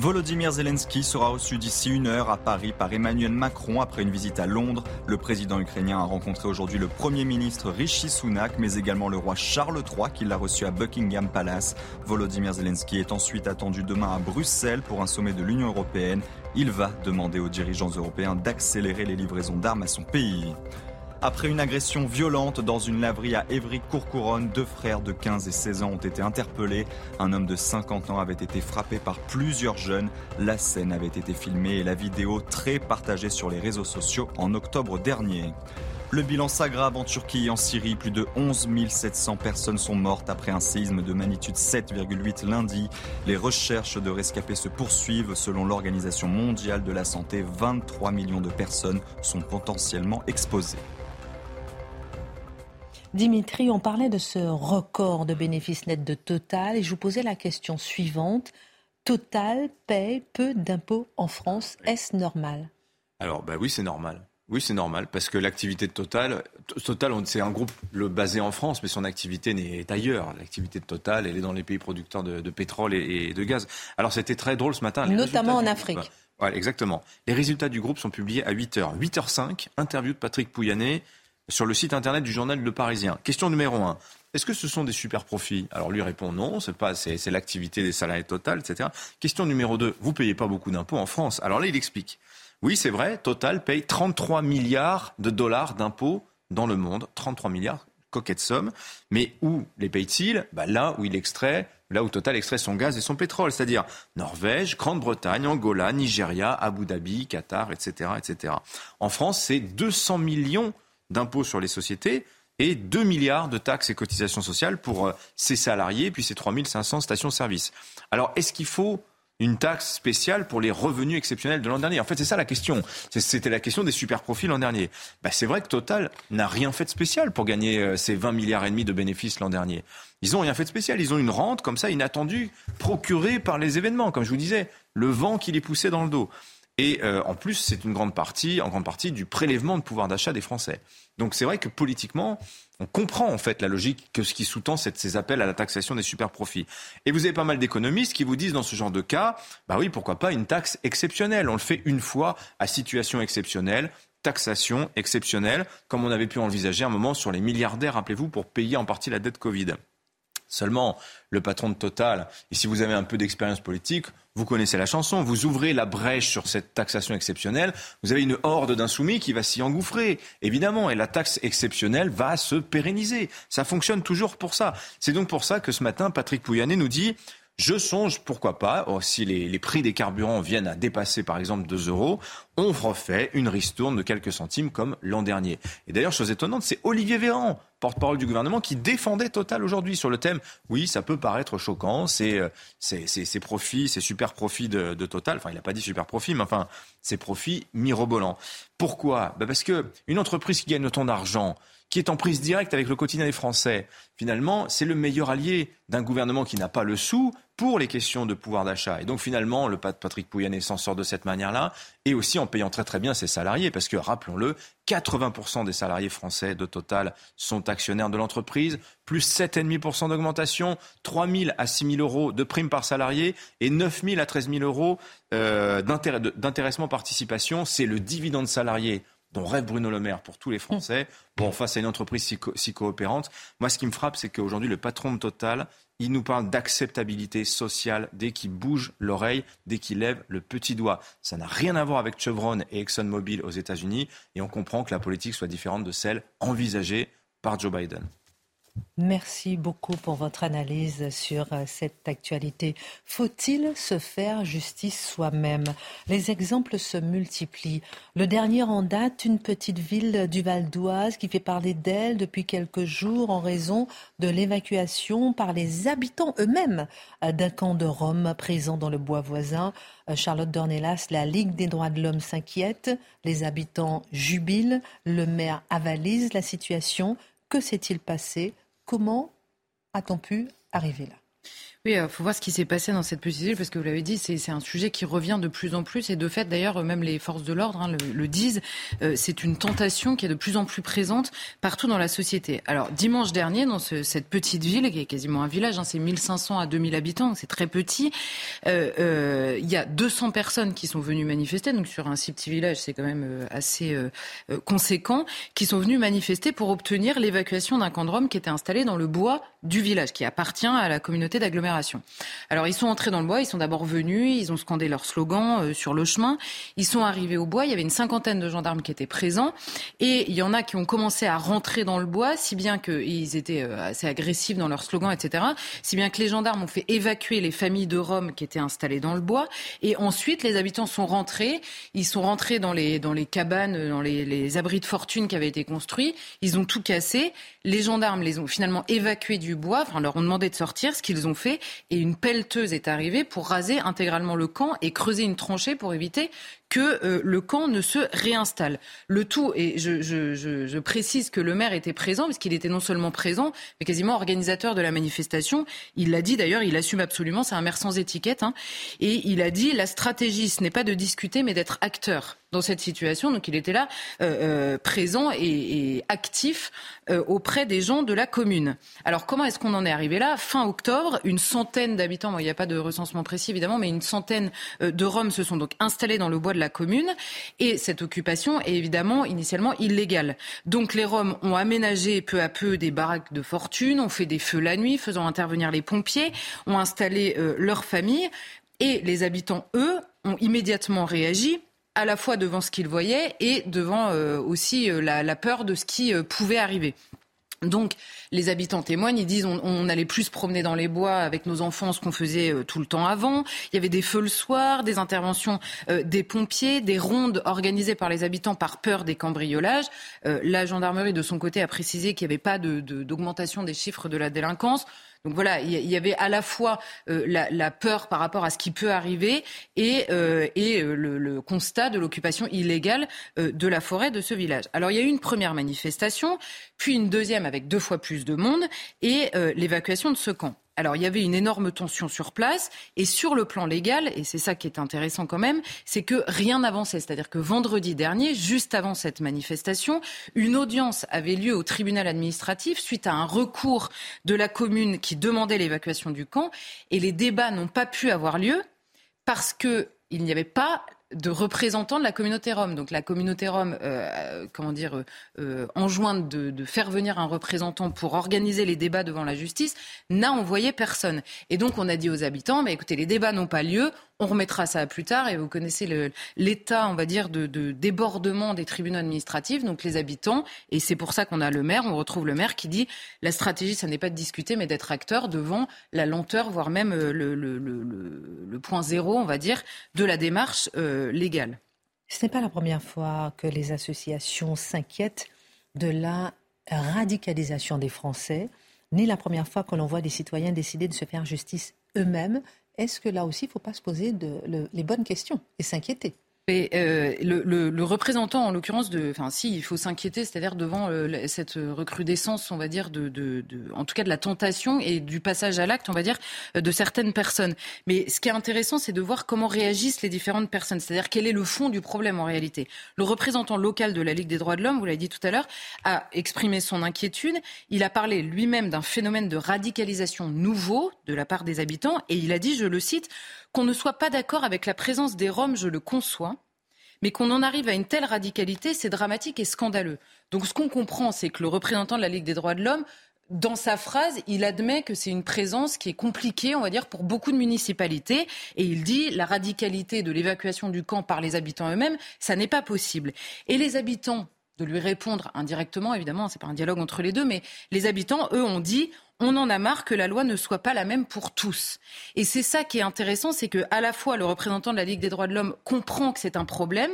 D: Volodymyr Zelensky sera reçu d'ici une heure à Paris par Emmanuel Macron après une visite à Londres. Le président ukrainien a rencontré aujourd'hui le Premier ministre Rishi Sunak, mais également le roi Charles III qui l'a reçu à Buckingham Palace. Volodymyr Zelensky est ensuite attendu demain à Bruxelles pour un sommet de l'Union européenne. Il va demander aux dirigeants européens d'accélérer les livraisons d'armes à son pays. Après une agression violente dans une laverie à Évry-Courcouronne, deux frères de 15 et 16 ans ont été interpellés. Un homme de 50 ans avait été frappé par plusieurs jeunes. La scène avait été filmée et la vidéo très partagée sur les réseaux sociaux en octobre dernier. Le bilan s'aggrave en Turquie et en Syrie. Plus de 11 700 personnes sont mortes après un séisme de magnitude 7,8 lundi. Les recherches de rescapés se poursuivent. Selon l'Organisation mondiale de la santé, 23 millions de personnes sont potentiellement exposées.
A: Dimitri, on parlait de ce record de bénéfices nets de Total et je vous posais la question suivante. Total paye peu d'impôts en France. Est-ce normal?
B: Alors, bah oui, c'est normal. Oui, c'est normal, parce que l'activité de Total, Total, c'est un groupe le, basé en France, mais son activité n'est ailleurs. L'activité de Total, elle est dans les pays producteurs de, pétrole et, de gaz. Alors, c'était très drôle ce matin.
A: Notamment en Afrique.
B: Voilà, exactement. Les résultats du groupe sont publiés à 8h. 8h05, interview de Patrick Pouyanné, sur le site internet du journal Le Parisien. Question numéro 1. Est-ce que ce sont des super profits? Alors lui répond non, c'est pas, c'est, l'activité des salariés Total, etc. Question numéro 2. Vous payez pas beaucoup d'impôts en France. Alors là, il explique. Oui, c'est vrai, Total paye 33 milliards de dollars d'impôts dans le monde. 33 milliards, coquette somme. Mais où les paye-t-il? Bah Là où il extrait, là où Total extrait son gaz et son pétrole, c'est-à-dire Norvège, Grande-Bretagne, Angola, Nigeria, Abu Dhabi, Qatar, etc., etc. En France, c'est 200 millions d'impôts sur les sociétés et 2 milliards de taxes et cotisations sociales pour ses euh, salariés, puis ses 3500 stations-service. Alors, est-ce qu'il faut une taxe spéciale pour les revenus exceptionnels de l'an dernier? En fait, c'est ça la question. C'était la question des super profits l'an dernier. Bah, c'est vrai que Total n'a rien fait de spécial pour gagner euh, ces 20 milliards et demi de bénéfices l'an dernier. Ils n'ont rien fait de spécial. Ils ont une rente comme ça inattendue, procurée par les événements. Comme je vous disais, le vent qui les poussait dans le dos. Et euh, en plus, c'est une grande partie, en grande partie, du prélèvement de pouvoir d'achat des Français. Donc c'est vrai que politiquement, on comprend en fait la logique que ce qui sous-tend ces appels à la taxation des super profits. Et vous avez pas mal d'économistes qui vous disent dans ce genre de cas, bah oui, pourquoi pas une taxe exceptionnelle? On le fait une fois à situation exceptionnelle, taxation exceptionnelle, comme on avait pu envisager un moment sur les milliardaires, rappelez-vous, pour payer en partie la dette Covid. Seulement, le patron de Total, et si vous avez un peu d'expérience politique, vous connaissez la chanson, vous ouvrez la brèche sur cette taxation exceptionnelle, vous avez une horde d'insoumis qui va s'y engouffrer, évidemment, et la taxe exceptionnelle va se pérenniser. Ça fonctionne toujours pour ça. C'est donc pour ça que ce matin, Patrick Pouyanné nous dit Je songe, pourquoi pas, oh, si les, prix des carburants viennent à dépasser par exemple 2 euros, on refait une ristourne de quelques centimes comme l'an dernier. Et d'ailleurs, chose étonnante, c'est Olivier Véran, porte-parole du gouvernement, qui défendait Total aujourd'hui sur le thème. Oui, ça peut paraître choquant, c'est ces profits, ces super profits de, Total. Enfin, il n'a pas dit super profits, mais enfin, ces profits mirobolants. Pourquoi? Bah Parce que une entreprise qui gagne autant d'argent, qui est en prise directe avec le quotidien des Français, finalement, c'est le meilleur allié d'un gouvernement qui n'a pas le sou pour les questions de pouvoir d'achat. Et donc finalement, le Patrick Pouyanné s'en sort de cette manière-là, et aussi en payant très très bien ses salariés, parce que rappelons-le, 80% des salariés français de Total sont actionnaires de l'entreprise, plus 7,5% d'augmentation, 3 000 à 6 000 euros de primes par salarié et 9 000 à 13 000 euros euh, d'intéressement participation. C'est le dividende salarié dont rêve Bruno Le Maire pour tous les Français. Bon, face à une entreprise si, coopérante, moi, ce qui me frappe, c'est qu'aujourd'hui, le patron de Total, il nous parle d'acceptabilité sociale dès qu'il bouge l'oreille, dès qu'il lève le petit doigt. Ça n'a rien à voir avec Chevron et ExxonMobil aux États-Unis, et on comprend que la politique soit différente de celle envisagée par Joe Biden.
A: Merci beaucoup pour votre analyse sur euh, cette actualité. Faut-il se faire justice soi-même? Les exemples se multiplient. Le dernier en date, une petite ville du Val d'Oise qui fait parler d'elle depuis quelques jours en raison de l'évacuation par les habitants eux-mêmes euh, d'un camp de Rome présent dans le bois voisin. Euh, Charlotte Dornelas, la Ligue des droits de l'homme s'inquiète, les habitants jubilent, le maire avalise la situation. Que s'est-il passé? Comment a-t-on pu arriver là?
E: Oui, il faut voir ce qui s'est passé dans cette petite ville, parce que vous l'avez dit, c'est un sujet qui revient de plus en plus. Et de fait, d'ailleurs, même les forces de l'ordre hein, le, disent, euh, c'est une tentation qui est de plus en plus présente partout dans la société. Alors, dimanche dernier, dans cette petite ville, qui est quasiment un village, hein, c'est 1500 à 2000 habitants, c'est très petit, euh, euh, il y a 200 personnes qui sont venues manifester, donc sur un si petit village, c'est quand même assez conséquent, qui sont venues manifester pour obtenir l'évacuation d'un camp de Rome qui était installé dans le bois du village, qui appartient à la communauté d'agglomération. Alors ils sont entrés dans le bois, ils sont d'abord venus, ils ont scandé leur slogan euh, sur le chemin, ils sont arrivés au bois, il y avait une cinquantaine de gendarmes qui étaient présents, et il y en a qui ont commencé à rentrer dans le bois, si bien qu'ils étaient euh, assez agressifs dans leur slogan, etc., si bien que les gendarmes ont fait évacuer les familles de Roms qui étaient installées dans le bois, et ensuite les habitants sont rentrés, ils sont rentrés dans les, dans les cabanes, dans les, les abris de fortune qui avaient été construits, ils ont tout cassé, les gendarmes les ont finalement évacués du bois, enfin leur ont demandé de sortir, ce qu'ils ont fait, et une pelleteuse est arrivée pour raser intégralement le camp et creuser une tranchée pour éviter que euh, le camp ne se réinstalle. Le tout, et je, précise que le maire était présent, parce qu'il était non seulement présent, mais quasiment organisateur de la manifestation. Il l'a dit d'ailleurs, il assume absolument, c'est un maire sans étiquette, hein, et il a dit la stratégie, ce n'est pas de discuter, mais d'être acteur dans cette situation. Donc il était là, euh, euh, présent et, actif auprès des gens de la commune. Alors comment est-ce qu'on en est arrivé là? Fin octobre, une centaine d'habitants, il n'y a pas de recensement précis évidemment, mais une centaine de Roms se sont donc installés dans le bois de la commune. Et cette occupation est évidemment initialement illégale. Donc les Roms ont aménagé peu à peu des baraques de fortune, ont fait des feux la nuit, faisant intervenir les pompiers, ont installé euh, leurs familles. Et les habitants, eux, ont immédiatement réagi à la fois devant ce qu'ils voyaient et devant euh, aussi euh, la, la, peur de ce qui pouvait arriver. Donc, les habitants témoignent, ils disent on, on, allait plus se promener dans les bois avec nos enfants, ce qu'on faisait euh, tout le temps avant. Il y avait des feux le soir, des interventions euh, des pompiers, des rondes organisées par les habitants par peur des cambriolages. Euh, la gendarmerie, de son côté, a précisé qu'il n'y avait pas d'augmentation de, des chiffres de la délinquance. Donc voilà, il y avait à la fois euh, la, peur par rapport à ce qui peut arriver et, euh, euh, le, constat de l'occupation illégale de la forêt de ce village. Alors il y a eu une première manifestation, puis une deuxième avec deux fois plus de monde et l'évacuation de ce camp. Alors, il y avait une énorme tension sur place. Et sur le plan légal, et c'est ça qui est intéressant quand même, c'est que rien n'avançait. C'est-à-dire que vendredi dernier, juste avant cette manifestation, une audience avait lieu au tribunal administratif suite à un recours de la commune qui demandait l'évacuation du camp. Et les débats n'ont pas pu avoir lieu parce qu'il n'y avait pas de représentants de la communauté rome. Donc la communauté rome, euh, comment dire, euh, enjointe de, faire venir un représentant pour organiser les débats devant la justice, n'a envoyé personne. Et donc on a dit aux habitants, mais écoutez, les débats n'ont pas lieu, on remettra ça plus tard. Et vous connaissez l'état, on va dire, de, débordement des tribunaux administratifs, donc les habitants. Et c'est pour ça qu'on a le maire, on retrouve le maire qui dit la stratégie, ça n'est pas de discuter, mais d'être acteur devant la lenteur, voire même euh, le, point zéro, on va dire, de la démarche euh, légale.
A: Ce n'est pas la première fois que les associations s'inquiètent de la radicalisation des Français, ni la première fois que l'on voit des citoyens décider de se faire justice eux-mêmes est-ce que là aussi, il ne faut pas se poser les bonnes questions et s'inquiéter?
E: Euh, le, représentant, en l'occurrence, de, enfin, si, il faut s'inquiéter, c'est-à-dire devant euh, cette recrudescence, on va dire, de, de, en tout cas de la tentation et du passage à l'acte, on va dire, euh, de certaines personnes. Mais ce qui est intéressant, c'est de voir comment réagissent les différentes personnes, c'est-à-dire quel est le fond du problème en réalité. Le représentant local de la Ligue des droits de l'homme, vous l'avez dit tout à l'heure, a exprimé son inquiétude. Il a parlé lui-même d'un phénomène de radicalisation nouveau de la part des habitants, et il a dit, je le cite, qu'on ne soit pas d'accord avec la présence des Roms, je le conçois, mais qu'on en arrive à une telle radicalité, c'est dramatique et scandaleux. Donc ce qu'on comprend, c'est que le représentant de la Ligue des droits de l'homme, dans sa phrase, il admet que c'est une présence qui est compliquée, on va dire, pour beaucoup de municipalités. Et il dit la radicalité de l'évacuation du camp par les habitants eux-mêmes, ça n'est pas possible. Et les habitants de lui répondre indirectement, évidemment, c'est pas un dialogue entre les deux, mais les habitants, eux, ont dit on en a marre que la loi ne soit pas la même pour tous. Et c'est ça qui est intéressant, c'est que à la fois le représentant de la Ligue des droits de l'homme comprend que c'est un problème,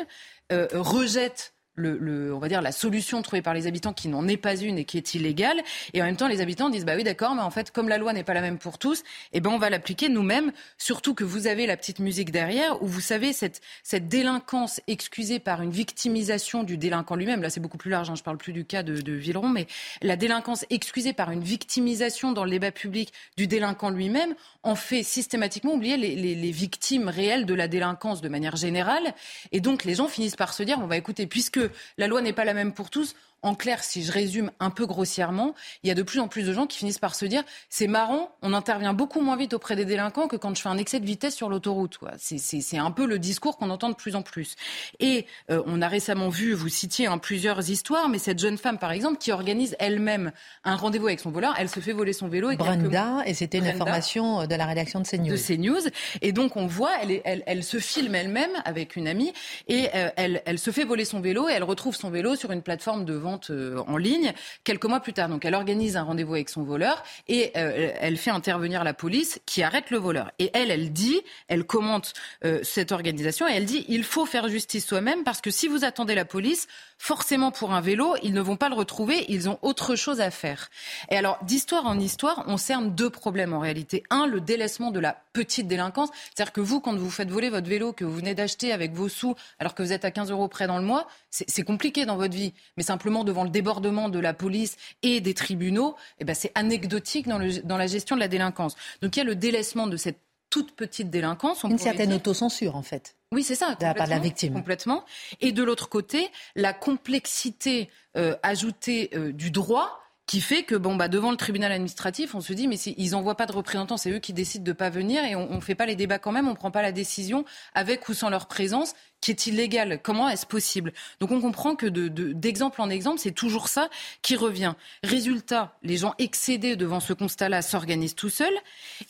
E: euh, rejette le, on va dire la solution trouvée par les habitants qui n'en est pas une et qui est illégale. Et en même temps, les habitants disent bah oui, d'accord, mais en fait, comme la loi n'est pas la même pour tous, eh ben on va l'appliquer nous-mêmes. Surtout que vous avez la petite musique derrière où vous savez cette, cette délinquance excusée par une victimisation du délinquant lui-même. Là, c'est beaucoup plus large. Hein, je parle plus du cas de, de Villeron, mais la délinquance excusée par une victimisation dans le débat public du délinquant lui-même en fait systématiquement oublier les, les, les victimes réelles de la délinquance de manière générale. Et donc, les gens finissent par se dire on va écouter puisque la loi n'est pas la même pour tous. En clair, si je résume un peu grossièrement, il y a de plus en plus de gens qui finissent par se dire c'est marrant, on intervient beaucoup moins vite auprès des délinquants que quand je fais un excès de vitesse sur l'autoroute. C'est un peu le discours qu'on entend de plus en plus. Et euh, on a récemment vu, vous citiez hein, plusieurs histoires, mais cette jeune femme, par exemple, qui organise elle-même un rendez-vous avec son voleur, elle se fait voler son vélo.
A: Et Brenda, et c'était une information de la rédaction de CNews.
E: De CNews. Et donc on voit, elle, elle, se filme elle-même avec une amie et euh, elle, elle se fait voler son vélo et elle retrouve son vélo sur une plateforme de vente euh, en ligne quelques mois plus tard. Donc elle organise un rendez-vous avec son voleur et euh, elle fait intervenir la police qui arrête le voleur. Et elle, elle dit, elle commente euh, cette organisation et elle dit il faut faire justice soi-même parce que si vous attendez la police, forcément pour un vélo, ils ne vont pas le retrouver, ils ont autre chose à faire. Et alors, d'histoire en histoire, on cerne deux problèmes en réalité. Un, le délaissement de la petite délinquance. C'est-à-dire que vous, quand vous faites voler votre vélo que vous venez d'acheter avec vos sous, alors que vous êtes à 15 euros près dans le mois, c'est compliqué dans votre vie. Mais simplement devant le débordement de la police et des tribunaux, eh ben, c'est anecdotique dans, dans la gestion de la délinquance. Donc il y a le délaissement de cette toute petite délinquance.
A: Une certaine autocensure, en fait.
E: Oui, c'est ça. De la part de la victime. Complètement. Et de l'autre côté, la complexité euh, ajoutée euh, du droit qui fait que bon bah devant le tribunal administratif, on se dit mais ils envoient pas de représentants, c'est eux qui décident de pas venir et on, ne fait pas les débats quand même, on prend pas la décision avec ou sans leur présence qui est illégale. Comment est-ce possible? Donc on comprend que d'exemple de, en exemple, c'est toujours ça qui revient. Résultat, les gens excédés devant ce constat-là s'organisent tout seuls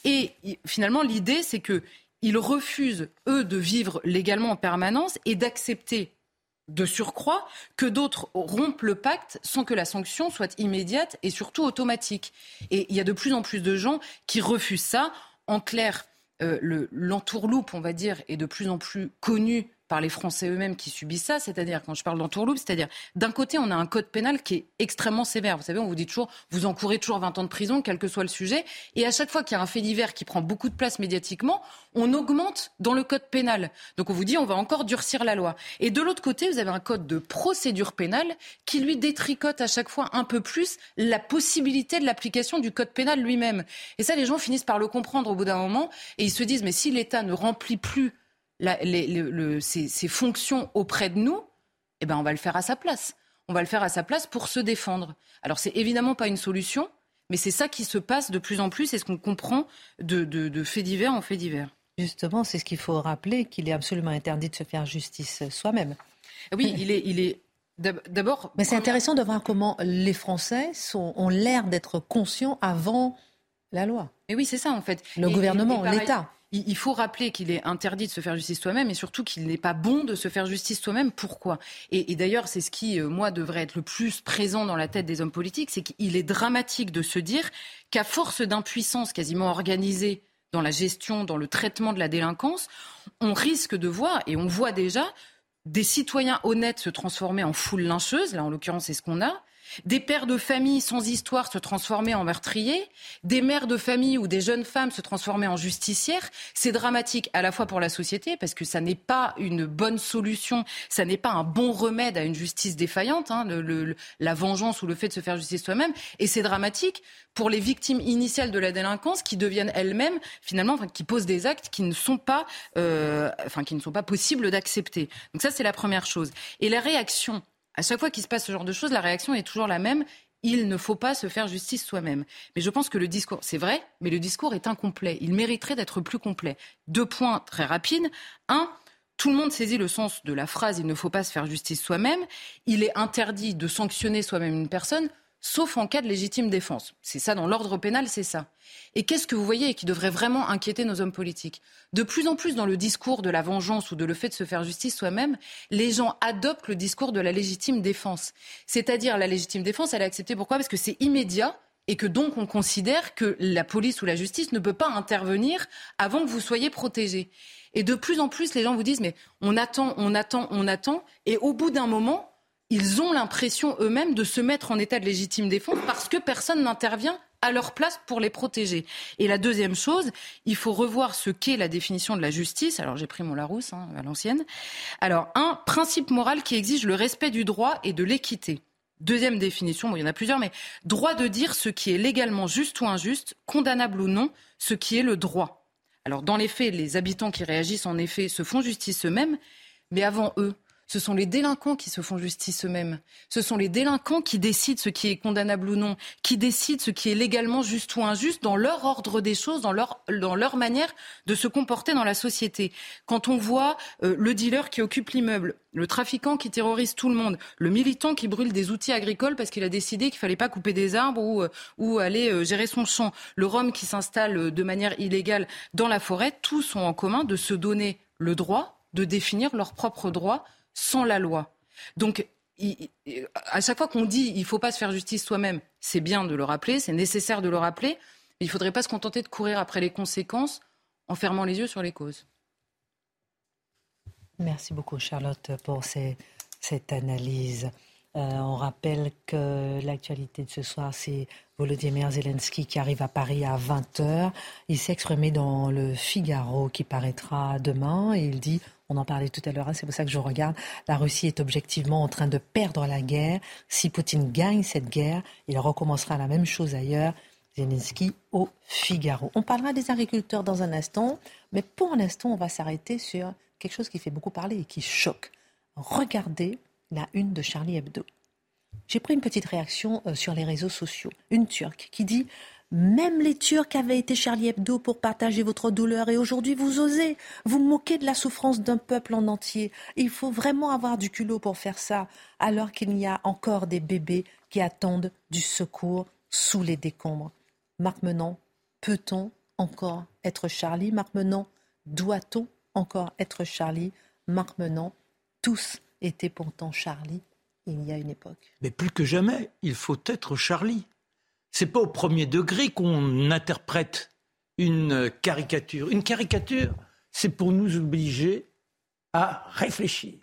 E: et finalement l'idée c'est que ils refusent eux de vivre légalement en permanence et d'accepter de surcroît que d'autres rompent le pacte sans que la sanction soit immédiate et surtout automatique. Et il y a de plus en plus de gens qui refusent ça. En clair, euh, l'entourloupe, on va dire, est de plus en plus connu par les Français eux-mêmes qui subissent ça, c'est-à-dire quand je parle d'entourloupe, c'est-à-dire d'un côté on a un code pénal qui est extrêmement sévère. Vous savez, on vous dit toujours, vous encourez toujours 20 ans de prison, quel que soit le sujet, et à chaque fois qu'il y a un fait divers qui prend beaucoup de place médiatiquement, on augmente dans le code pénal. Donc on vous dit, on va encore durcir la loi. Et de l'autre côté, vous avez un code de procédure pénale qui lui détricote à chaque fois un peu plus la possibilité de l'application du code pénal lui-même. Et ça, les gens finissent par le comprendre au bout d'un moment, et ils se disent, mais si l'État ne remplit plus ses, fonctions auprès de nous, eh ben on va le faire à sa place. On va le faire à sa place pour se défendre. Alors c'est évidemment pas une solution, mais c'est ça qui se passe de plus en plus et ce qu'on comprend de, de, faits divers en faits divers.
A: Justement, c'est ce qu'il faut rappeler, qu'il est absolument interdit de se faire justice soi-même.
E: Oui, il est, il est d'abord.
A: Mais c'est intéressant de voir comment les Français sont, ont l'air d'être conscients avant la loi.
E: Mais oui, c'est ça en fait.
A: Le gouvernement, l'État.
E: Il faut rappeler qu'il est interdit de se faire justice soi-même et surtout qu'il n'est pas bon de se faire justice soi-même. Pourquoi? Et, et d'ailleurs, c'est ce qui, euh, moi, devrait être le plus présent dans la tête des hommes politiques, c'est qu'il est dramatique de se dire qu'à force d'impuissance quasiment organisée dans la gestion, dans le traitement de la délinquance, on risque de voir, et on voit déjà, des citoyens honnêtes se transformer en foule lyncheuse, là en l'occurrence c'est ce qu'on a, des pères de famille sans histoire se transformer en meurtriers, des mères de famille ou des jeunes femmes se transformer en justicières. C'est dramatique à la fois pour la société parce que ça n'est pas une bonne solution, ça n'est pas un bon remède à une justice défaillante, hein, la vengeance ou le fait de se faire justice soi-même, et c'est dramatique pour les victimes initiales de la délinquance qui deviennent elles-mêmes finalement, qui posent des actes qui ne sont pas, euh, enfin qui ne sont pas possibles d'accepter. Donc ça c'est la première chose. Et la réaction à chaque fois qu'il se passe ce genre de choses, la réaction est toujours la même. Il ne faut pas se faire justice soi-même. Mais je pense que le discours, c'est vrai, mais le discours est incomplet. Il mériterait d'être plus complet. Deux points très rapides. Un, tout le monde saisit le sens de la phrase il ne faut pas se faire justice soi-même. Il est interdit de sanctionner soi-même une personne sauf en cas de légitime défense. C'est ça, dans l'ordre pénal, c'est ça. Et qu'est-ce que vous voyez et qui devrait vraiment inquiéter nos hommes politiques? De plus en plus dans le discours de la vengeance ou de le fait de se faire justice soi-même, les gens adoptent le discours de la légitime défense. C'est-à-dire la légitime défense, elle est acceptée pourquoi? Parce que c'est immédiat et que donc on considère que la police ou la justice ne peut pas intervenir avant que vous soyez protégé. Et de plus en plus, les gens vous disent, mais on attend, on attend, on attend, et au bout d'un moment, ils ont l'impression eux-mêmes de se mettre en état de légitime défense parce que personne n'intervient à leur place pour les protéger. Et la deuxième chose, il faut revoir ce qu'est la définition de la justice. Alors j'ai pris mon Larousse hein, à l'ancienne. Alors un principe moral qui exige le respect du droit et de l'équité. Deuxième définition, bon, il y en a plusieurs, mais droit de dire ce qui est légalement juste ou injuste, condamnable ou non, ce qui est le droit. Alors dans les faits, les habitants qui réagissent en effet se font justice eux-mêmes, mais avant eux, ce sont les délinquants qui se font justice eux-mêmes. Ce sont les délinquants qui décident ce qui est condamnable ou non, qui décident ce qui est légalement juste ou injuste dans leur ordre des choses, dans leur, dans leur manière de se comporter dans la société. Quand on voit euh, le dealer qui occupe l'immeuble, le trafiquant qui terrorise tout le monde, le militant qui brûle des outils agricoles parce qu'il a décidé qu'il fallait pas couper des arbres ou, euh, ou aller euh, gérer son champ, le rhum qui s'installe de manière illégale dans la forêt, tous ont en commun de se donner le droit de définir leurs propres droits sans la loi. Donc, à chaque fois qu'on dit il faut pas se faire justice soi-même, c'est bien de le rappeler, c'est nécessaire de le rappeler, mais il ne faudrait pas se contenter de courir après les conséquences en fermant les yeux sur les causes.
A: Merci beaucoup Charlotte pour cette analyse. Euh, on rappelle que l'actualité de ce soir, c'est Volodymyr Zelensky qui arrive à Paris à 20h. Il exprimé dans le Figaro qui paraîtra demain et il dit on en parlait tout à l'heure, hein, c'est pour ça que je regarde. La Russie est objectivement en train de perdre la guerre. Si Poutine gagne cette guerre, il recommencera la même chose ailleurs. Zelensky au Figaro. On parlera des agriculteurs dans un instant, mais pour l'instant, on va s'arrêter sur quelque chose qui fait beaucoup parler et qui choque. Regardez la une de Charlie Hebdo. J'ai pris une petite réaction euh, sur les réseaux sociaux. Une Turque qui dit même les Turcs avaient été Charlie Hebdo pour partager votre douleur et aujourd'hui vous osez vous moquer de la souffrance d'un peuple en entier. Il faut vraiment avoir du culot pour faire ça alors qu'il y a encore des bébés qui attendent du secours sous les décombres. Marc Menant, peut-on encore être Charlie? Marc Menant, doit-on encore être Charlie? Marc Menant, tous étaient pourtant Charlie il y a une époque.
F: Mais plus que jamais, il faut être Charlie c'est pas au premier degré qu'on interprète une caricature. Une caricature, c'est pour nous obliger à réfléchir.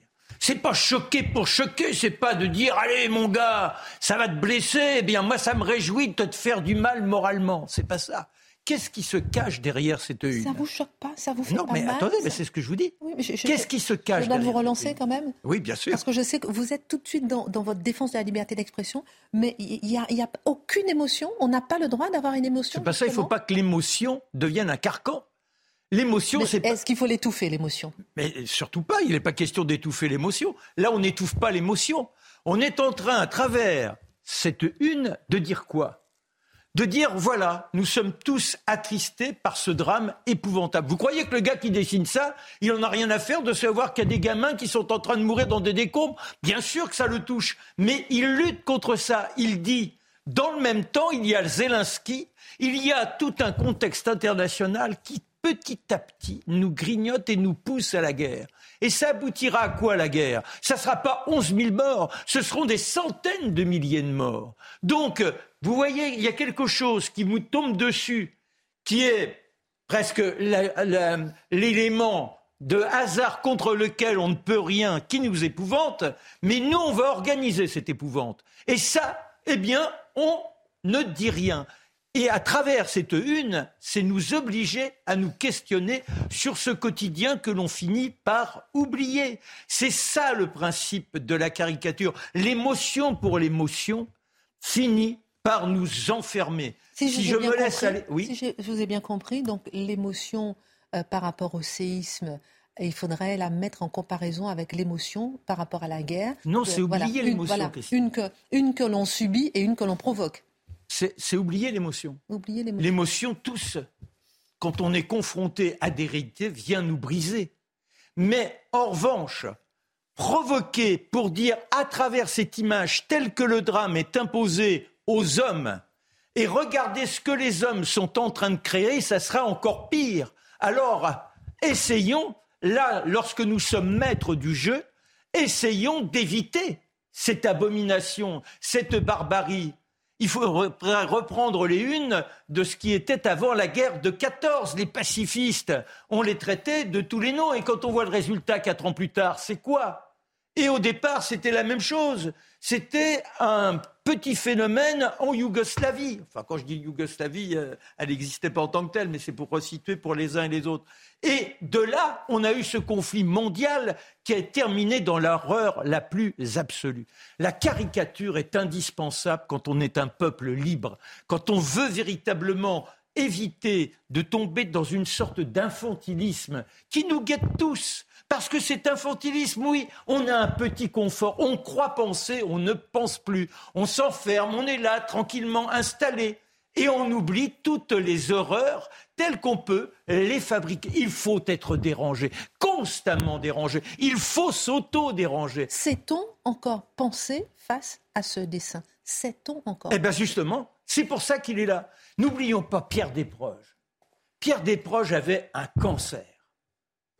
F: C'est pas choquer pour choquer, c'est pas de dire allez mon gars, ça va te blesser, eh bien moi ça me réjouit de te faire du mal moralement, c'est pas ça. Qu'est-ce qui se cache derrière cette une
A: Ça vous choque pas? Ça vous fait
F: non, mais attendez, mais c'est ce que je vous dis. Qu'est-ce qui se cache
A: Je dois vous relancer quand même?
F: Oui, bien sûr.
A: Parce que je sais que vous êtes tout de suite dans, votre défense de la liberté d'expression, mais il n'y a, a, aucune émotion. On n'a pas le droit d'avoir une émotion.
F: C'est pas ça, il ne faut pas que l'émotion devienne un carcan. L'émotion, c'est
A: Est-ce qu'il faut l'étouffer, l'émotion?
F: Mais surtout pas, il n'est pas question d'étouffer l'émotion. Là, on n'étouffe pas l'émotion. On est en train, à travers cette une, de dire quoi? De dire voilà, nous sommes tous attristés par ce drame épouvantable. Vous croyez que le gars qui dessine ça, il en a rien à faire de savoir qu'il y a des gamins qui sont en train de mourir dans des décombres? Bien sûr que ça le touche, mais il lutte contre ça. Il dit dans le même temps, il y a Zelensky, il y a tout un contexte international qui petit à petit, nous grignote et nous pousse à la guerre. Et ça aboutira à quoi la guerre? Ça ne sera pas 11 000 morts, ce seront des centaines de milliers de morts. Donc, vous voyez, il y a quelque chose qui vous tombe dessus, qui est presque l'élément de hasard contre lequel on ne peut rien, qui nous épouvante, mais nous, on va organiser cette épouvante. Et ça, eh bien, on ne dit rien. Et à travers cette une, c'est nous obliger à nous questionner sur ce quotidien que l'on finit par oublier. C'est ça le principe de la caricature. L'émotion pour l'émotion finit par nous enfermer.
A: Si, je, me laisse aller, oui. Si je, vous ai bien compris, donc l'émotion euh, par rapport au séisme, il faudrait la mettre en comparaison avec l'émotion par rapport à la guerre.
F: Non, c'est oublier l'émotion.
A: une que, une que l'on subit et une que l'on provoque
F: c'est oublier l'émotion. L'émotion, tous, quand on est confronté à des réalités, vient nous briser. Mais en revanche, provoquer pour dire à travers cette image telle que le drame est imposé aux hommes et regarder ce que les hommes sont en train de créer, ça sera encore pire. Alors, essayons, là, lorsque nous sommes maîtres du jeu, essayons d'éviter cette abomination, cette barbarie, il faut reprendre les unes de ce qui était avant la guerre de 14. Les pacifistes, on les traitait de tous les noms. Et quand on voit le résultat quatre ans plus tard, c'est quoi? Et au départ, c'était la même chose. C'était un petit phénomène en Yougoslavie. Enfin, quand je dis Yougoslavie, euh, elle n'existait pas en tant que telle, mais c'est pour resituer pour les uns et les autres. Et de là, on a eu ce conflit mondial qui a terminé dans l'horreur la plus absolue. La caricature est indispensable quand on est un peuple libre, quand on veut véritablement éviter de tomber dans une sorte d'infantilisme qui nous guette tous. Parce que cet infantilisme, oui, on a un petit confort, on croit penser, on ne pense plus, on s'enferme, on est là tranquillement installé et on oublie toutes les horreurs telles qu'on peut les fabriquer. Il faut être dérangé, constamment dérangé. Il faut s'auto-déranger.
A: Sait-on encore penser face à ce dessin? Sait-on encore?
F: Eh bien justement, c'est pour ça qu'il est là. N'oublions pas Pierre Desproges. Pierre Desproges avait un cancer.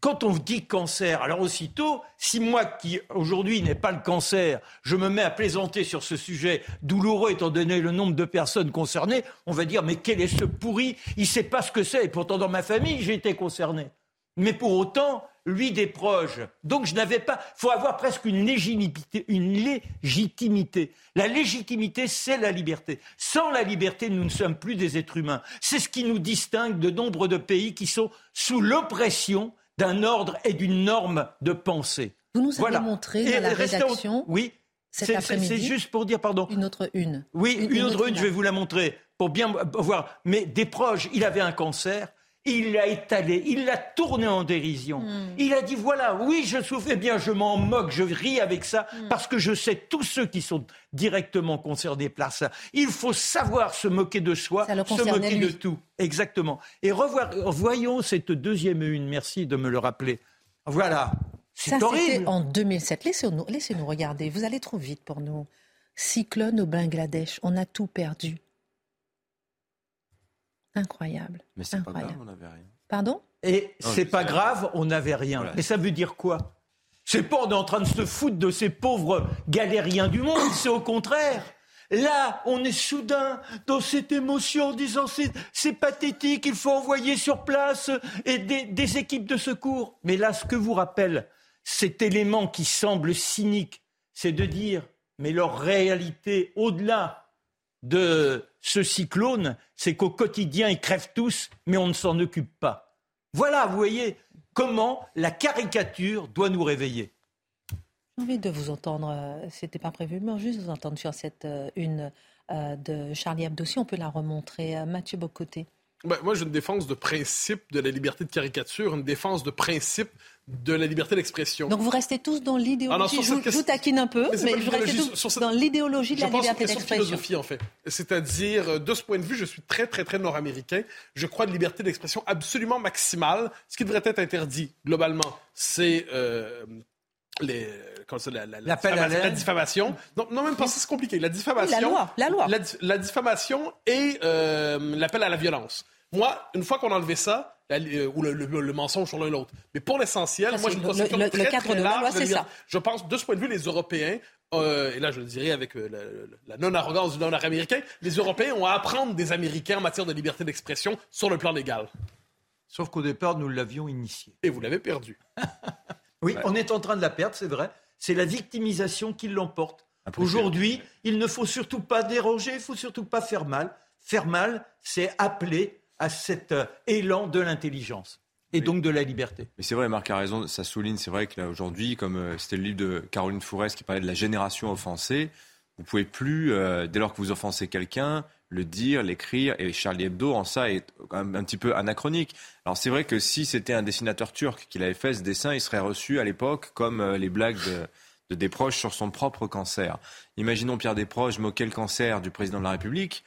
F: Quand on dit cancer, alors aussitôt, si moi qui aujourd'hui n'ai pas le cancer, je me mets à plaisanter sur ce sujet douloureux étant donné le nombre de personnes concernées, on va dire mais quel est ce pourri? Il sait pas ce que c'est. Et pourtant dans ma famille j'ai été concerné. Mais pour autant, lui des proches. Donc je n'avais pas. Il faut avoir presque une légitimité, une légitimité. La légitimité, c'est la liberté. Sans la liberté, nous ne sommes plus des êtres humains. C'est ce qui nous distingue de nombre de pays qui sont sous l'oppression d'un ordre et d'une norme de pensée.
A: Vous nous avez montré dans la rédaction.
F: Oui. C'est juste pour dire, pardon.
A: Une autre une.
F: Oui, une, autre une, je vais vous la montrer pour bien voir. Mais des proches, il avait un cancer. Il l'a étalé, il l'a tourné en dérision. Hmm. Il a dit voilà, oui, je souffre, eh bien, je m'en moque, je ris avec ça, hmm. parce que je sais tous ceux qui sont directement concernés par ça. Il faut savoir se moquer de soi, se moquer de tout. Exactement. Et revoir, voyons cette deuxième une, merci de me le rappeler. Voilà. C'est horrible.
A: en 2007. Laissez-nous laissez regarder, vous allez trop vite pour nous. Cyclone au Bangladesh, on a tout perdu. Incroyable.
B: Mais c'est pas grave, on n'avait rien.
A: Pardon?
F: Et c'est pas grave, on n'avait rien. Mais ça veut dire quoi? C'est pas on est en train de se foutre de ces pauvres galériens du monde, c'est au contraire. Là, on est soudain dans cette émotion en disant c'est pathétique, il faut envoyer sur place et des, des équipes de secours. Mais là, ce que vous rappelle cet élément qui semble cynique, c'est de dire mais leur réalité au-delà de ce cyclone, c'est qu'au quotidien, ils crèvent tous, mais on ne s'en occupe pas. Voilà, vous voyez, comment la caricature doit nous réveiller.
A: J'ai envie de vous entendre, euh, c'était pas prévu, mais juste vous entendre sur cette euh, une euh, de Charlie Hebdo. Si on peut la remontrer, Mathieu Bocoté.
C: Ben, moi, j'ai une défense de principe de la liberté de caricature, une défense de principe de la liberté d'expression.
A: Donc vous restez tous dans l'idéologie, ah je, vous taquine un peu, mais, vous restez tous dans l'idéologie de la liberté d'expression.
C: philosophie en fait. C'est-à-dire, euh, de ce point de vue, je suis très très très nord-américain. Je crois de liberté d'expression absolument maximale. Ce qui devrait être interdit globalement, c'est euh, les, la, la, la, diffamation. Non, non même pas, c'est compliqué. La diffamation. la
A: loi. La, loi.
C: la diffamation et euh, l'appel à la violence. Moi, une fois qu'on a enlevé ça, ou le, mensonge sur l'un l'autre. Mais pour l'essentiel, moi, je
A: trouve le, le, très, cadre de la loi, c'est ça.
C: Je pense, de ce point de vue, les Européens euh, et là je le dirais avec euh, la, non-arrogance du dollar américain, les Européens ont à apprendre des Américains en matière de liberté d'expression sur le plan légal.
F: Sauf qu'au départ, nous l'avions initié.
C: Et vous l'avez perdu. (laughs)
F: oui, on est en train de la perdre, c'est vrai. C'est la victimisation qui l'emporte. Aujourd'hui, il ne faut surtout pas déroger, il ne faut surtout pas faire mal. Faire mal, c'est appeler à cet euh, élan de l'intelligence et donc de la liberté.
B: Mais c'est vrai, Marc a raison, ça souligne, c'est vrai que là aujourd'hui, comme euh, c'était le livre de Caroline Fourès qui parlait de la génération offensée, vous pouvez plus, euh, dès lors que vous offensez quelqu'un, le dire, l'écrire, et Charlie Hebdo en ça est un, un petit peu anachronique. Alors c'est vrai que si c'était un dessinateur turc qui l'avait fait ce dessin, il serait reçu à l'époque comme euh, les blagues de, de Desproges sur son propre cancer. Imaginons Pierre Desproges moquer le cancer du président de la République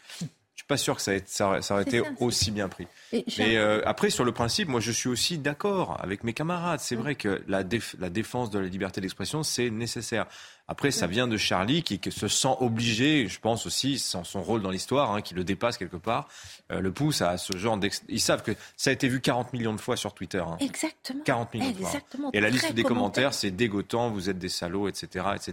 B: pas sûr que ça, ça, aurait été aussi bien pris. Mais euh, après, sur le principe, moi, je suis aussi d'accord avec mes camarades. C'est vrai que la, la, défense de la liberté d'expression, c'est nécessaire. Après, ça vient de Charlie qui, se sent obligé, je pense aussi, sans son rôle dans l'histoire, hein, qui le dépasse quelque part, euh, le pousse à ce genre d'ex... Ils savent que ça a été vu 40 millions de fois sur Twitter. Hein.
A: Exactement.
B: 40 millions de fois. Et la liste des commentaires, c'est dégoûtant, vous êtes des salauds, etc. etc.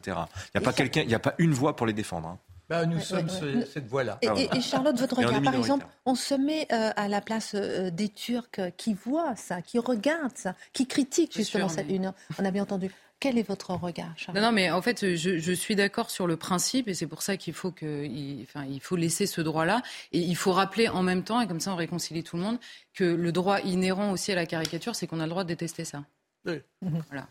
B: Il n'y a, pas quelqu'un, il a pas une voix pour les défendre. Hein.
F: Bah, nous sommes cette voie-là.
A: Et, Charlotte, votre regard, par exemple, on se met euh, à la place euh, des Turcs qui voient ça, qui regardent ça, qui critiquent justement cette une. On a bien entendu. Quel est votre regard, Charlotte?
E: Non, non, mais en fait, je, suis d'accord sur le principe, et c'est pour ça qu'il faut que, il, enfin, il faut laisser ce droit-là, et il faut rappeler en même temps, et comme ça on réconcilie tout le monde, que le droit inhérent aussi à la caricature, c'est qu'on a le droit de détester ça.
C: Oui.
E: Voilà.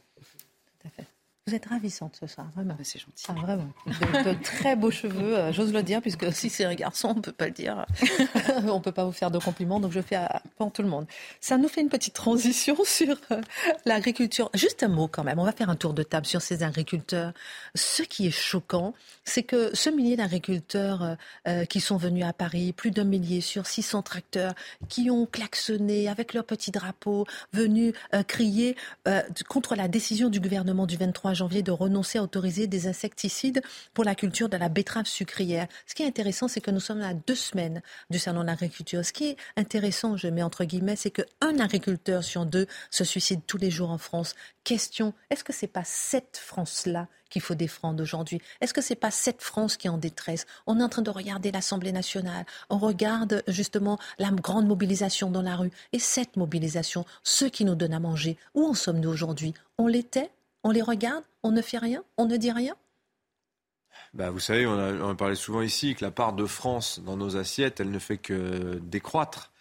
A: Tout à fait. Vous êtes ravissante ce soir, vraiment.
E: Ah, c'est gentil.
A: Ah, vraiment. De, très beaux cheveux, euh, j'ose le dire, puisque si c'est un garçon, on ne peut pas le dire. (laughs) on ne peut pas vous faire de compliments, donc je fais à, pour tout le monde. Ça nous fait une petite transition (laughs) sur euh, l'agriculture. Juste un mot quand même, on va faire un tour de table sur ces agriculteurs. Ce qui est choquant, c'est que ce millier d'agriculteurs euh, qui sont venus à Paris, plus d'un millier sur 600 tracteurs, qui ont klaxonné avec leur petit drapeau, venus crier contre la décision du gouvernement du 23 janvier de renoncer à autoriser des insecticides pour la culture de la betterave sucrière. Ce qui est intéressant, c'est que nous sommes à deux semaines du salon de l'agriculture. Ce qui est intéressant, je mets entre guillemets, c'est qu'un agriculteur sur deux se suicide tous les jours en France. Question, est-ce que c'est pas cette France-là qu'il faut défendre aujourd'hui? Est-ce que c'est pas cette France qui est en détresse? On est en train de regarder l'Assemblée nationale, on regarde justement la grande mobilisation dans la rue. Et cette mobilisation, ceux qui nous donnent à manger, où en sommes-nous aujourd'hui? On l'était on les regarde, on ne fait rien, on ne dit rien?
B: Bah, vous savez, on a, parlé souvent ici que la part de France dans nos assiettes, elle ne fait que décroître.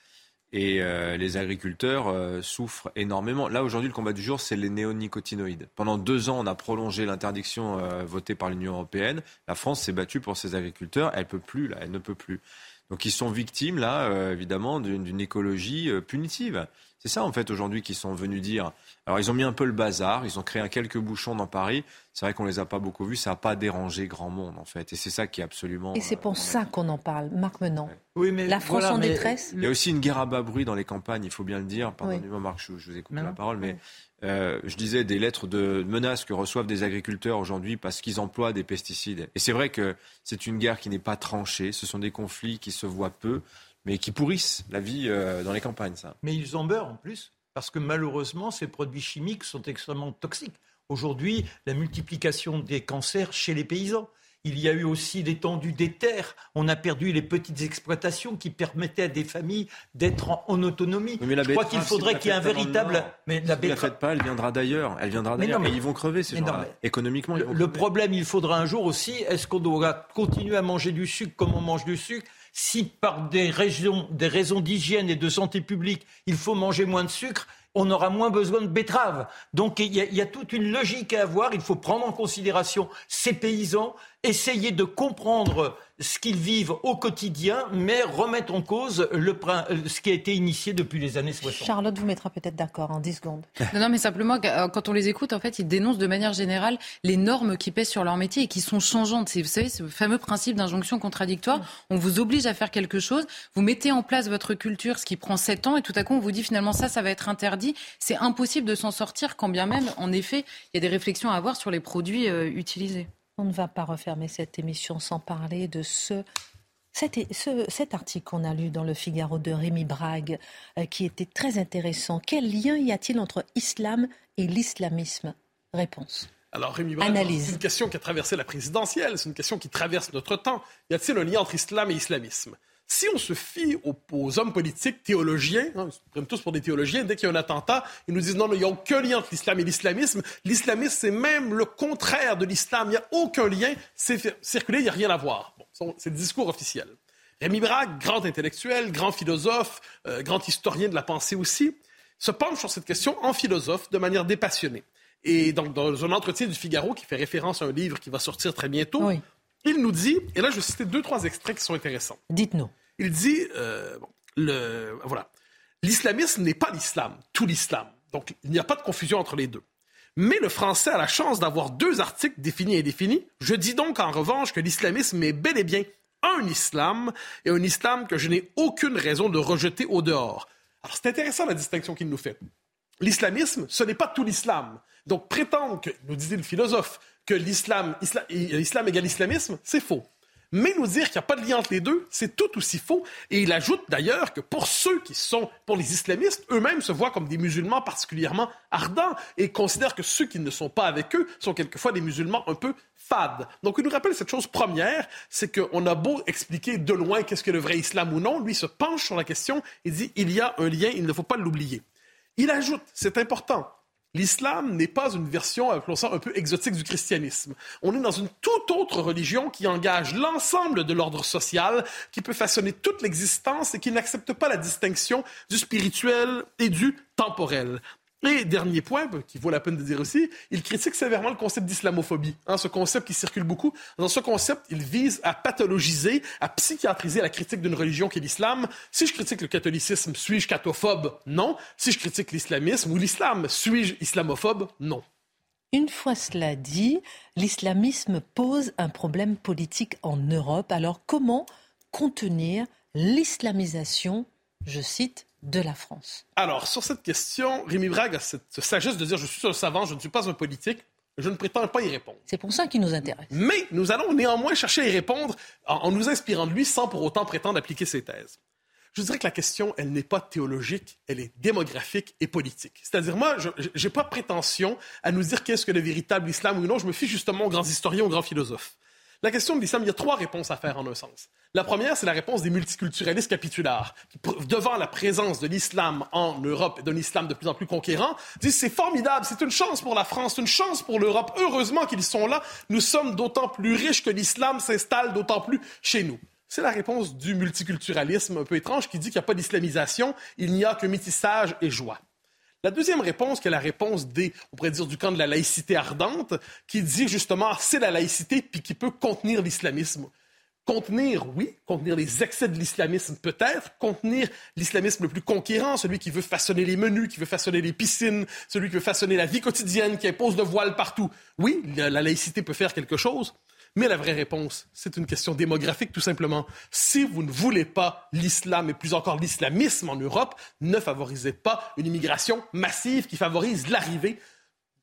B: Et euh, les agriculteurs euh, souffrent énormément. Là, aujourd'hui, le combat du jour, c'est les néonicotinoïdes. Pendant deux ans, on a prolongé l'interdiction euh, votée par l'Union européenne. La France s'est battue pour ses agriculteurs. Elle peut plus, là, elle ne peut plus. Donc, ils sont victimes, là, évidemment, d'une écologie punitive. C'est ça, en fait, aujourd'hui, qu'ils sont venus dire. Alors, ils ont mis un peu le bazar, ils ont créé un quelques bouchons dans Paris. C'est vrai qu'on les a pas beaucoup vus, ça n'a pas dérangé grand monde, en fait. Et c'est ça qui est absolument.
A: Et c'est pour
B: euh,
A: ça qu'on en parle, Marc Menant.
F: Oui, mais
A: la France en détresse.
B: Il y a aussi une guerre à bas bruit dans les campagnes, il faut bien le dire. Pardonnez-moi, Marc, je, vous ai coupé la parole, mais euh, je disais des lettres de menaces que reçoivent des agriculteurs aujourd'hui parce qu'ils emploient des pesticides. Et c'est vrai que c'est une guerre qui n'est pas tranchée, ce sont des conflits qui se voient peu mais qui pourrissent la vie euh, dans les campagnes, ça.
F: Mais ils en meurent en plus, parce que malheureusement, ces produits chimiques sont extrêmement toxiques. Aujourd'hui, la multiplication des cancers chez les paysans. Il y a eu aussi l'étendue des terres. On a perdu les petites exploitations qui permettaient à des familles d'être en, autonomie.
B: Mais
F: Je crois qu'il faudrait qu'il y ait un véritable.
B: Mais la ne la faites pas, elle viendra d'ailleurs. Elle viendra d'ailleurs. Mais, ils vont crever ces gens-là. Économiquement, ils vont
F: Le problème, il faudra un jour aussi. Est-ce qu'on doit continuer à manger du sucre comme on mange du sucre? Si par des, des raisons d'hygiène et de santé publique, il faut manger moins de sucre, on aura moins besoin de betteraves. Donc il y, a, toute une logique à avoir. Il faut prendre en considération ces paysans, essayer de comprendre ce qu'ils vivent au quotidien, mais remettre en cause le, euh, ce qui a été initié depuis les années 60.
A: Charlotte vous mettra peut-être d'accord en 10 secondes. (laughs)
E: Non, non, mais simplement, euh, quand on les écoute, en fait, ils dénoncent de manière générale les normes qui pèsent sur leur métier et qui sont changeantes. Vous savez, ce fameux principe d'injonction contradictoire, on vous oblige à faire quelque chose, vous mettez en place votre culture, ce qui prend 7 ans, et tout à coup, on vous dit finalement ça, ça va être interdit. C'est impossible de s'en sortir, quand bien même, en effet, il y a des réflexions à avoir sur les produits euh, utilisés.
A: On ne va pas refermer cette émission sans parler de ce Cet, article qu'on a lu dans le Figaro de Rémi Brague, euh, qui était très intéressant, quel lien y a-t-il entre islam et l'islamisme? Réponse.
C: Alors, Rémi Brague, c'est une question qui a traversé la présidentielle, c'est une question qui traverse notre temps. Y a-t-il un lien entre islam et islamisme? Si on se fie aux, hommes politiques théologiens, hein, ils se prennent tous pour des théologiens, dès qu'il y a un attentat, ils nous disent non, il n'y a aucun lien entre l'islam et l'islamisme. L'islamisme, c'est même le contraire de l'islam. Il n'y a aucun lien. C'est circulé, il n'y a rien à voir. c'est le discours officiel. Rémi Braque, grand intellectuel, grand philosophe, euh, grand historien de la pensée aussi, se penche sur cette question en philosophe de manière dépassionnée. Et donc, dans un entretien du Figaro qui fait référence à un livre qui va sortir très bientôt, il nous dit, et là je vais citer deux, trois extraits qui sont intéressants.
A: Dites-nous.
C: Il dit, euh, le, voilà, l'islamisme n'est pas l'islam, tout l'islam. Donc il n'y a pas de confusion entre les deux. Mais le français a la chance d'avoir deux articles définis et indéfinis. Je dis donc en revanche que l'islamisme est bel et bien un islam et un islam que je n'ai aucune raison de rejeter au dehors. Alors c'est intéressant la distinction qu'il nous fait. L'islamisme, ce n'est pas tout l'islam. Donc prétendre que, nous disait le philosophe, que l'islam, islam, égale islamisme, c'est faux. Mais nous dire qu'il n'y a pas de lien entre les deux, c'est tout aussi faux. Et il ajoute d'ailleurs que pour ceux qui sont, pour les islamistes, eux-mêmes se voient comme des musulmans particulièrement ardents et considèrent que ceux qui ne sont pas avec eux sont quelquefois des musulmans un peu fades. Donc il nous rappelle cette chose première, c'est qu'on a beau expliquer de loin qu'est-ce que le vrai islam ou non, lui se penche sur la question et dit il y a un lien, il ne faut pas l'oublier. Il ajoute, c'est important, L'islam n'est pas une version, un peu exotique du christianisme. On est dans une toute autre religion qui engage l'ensemble de l'ordre social, qui peut façonner toute l'existence et qui n'accepte pas la distinction du spirituel et du temporel. Et dernier point, qui vaut la peine de dire aussi, il critique sévèrement le concept d'islamophobie. Hein, ce concept qui circule beaucoup. Dans ce concept, il vise à pathologiser, à psychiatriser la critique d'une religion qui est l'islam. Si je critique le catholicisme, suis-je cathophobe Non. Si je critique l'islamisme ou l'islam, suis-je islamophobe? Non.
A: Une fois cela dit, l'islamisme pose un problème politique en Europe. Alors comment contenir l'islamisation, je cite, de la France
C: Alors, sur cette question, Rémi Brague a cette sagesse de dire je suis un savant, je ne suis pas un politique. Je ne prétends pas y répondre.
A: C'est pour ça qu'il nous intéresse.
C: Mais nous allons néanmoins chercher à y répondre en, nous inspirant de lui sans pour autant prétendre appliquer ses thèses. Je dirais que la question, elle n'est pas théologique, elle est démographique et politique. C'est-à-dire, moi, je n'ai pas prétention à nous dire qu'est-ce que le véritable islam ou non. Je me fie justement aux grands historiens, aux grands philosophes. La question de l'islam, il y a trois réponses à faire en un sens. La première, c'est la réponse des multiculturalistes capitulaires, qui, devant la présence de l'islam en Europe et d'un islam de plus en plus conquérant, disent c'est formidable, c'est une chance pour la France, une chance pour l'Europe. Heureusement qu'ils sont là. Nous sommes d'autant plus riches que l'islam s'installe d'autant plus chez nous. C'est la réponse du multiculturalisme un peu étrange qui dit qu'il n'y a pas d'islamisation, il n'y a que métissage et joie. La deuxième réponse, qui est la réponse des, on pourrait dire, du camp de la laïcité ardente, qui dit justement c'est la laïcité puis qui peut contenir l'islamisme. Contenir, oui, contenir les excès de l'islamisme peut-être, contenir l'islamisme le plus conquérant, celui qui veut façonner les menus, qui veut façonner les piscines, celui qui veut façonner la vie quotidienne, qui impose le voile partout. Oui, la laïcité peut faire quelque chose, mais la vraie réponse, c'est une question démographique tout simplement. Si vous ne voulez pas l'islam et plus encore l'islamisme en Europe, ne favorisez pas une immigration massive qui favorise l'arrivée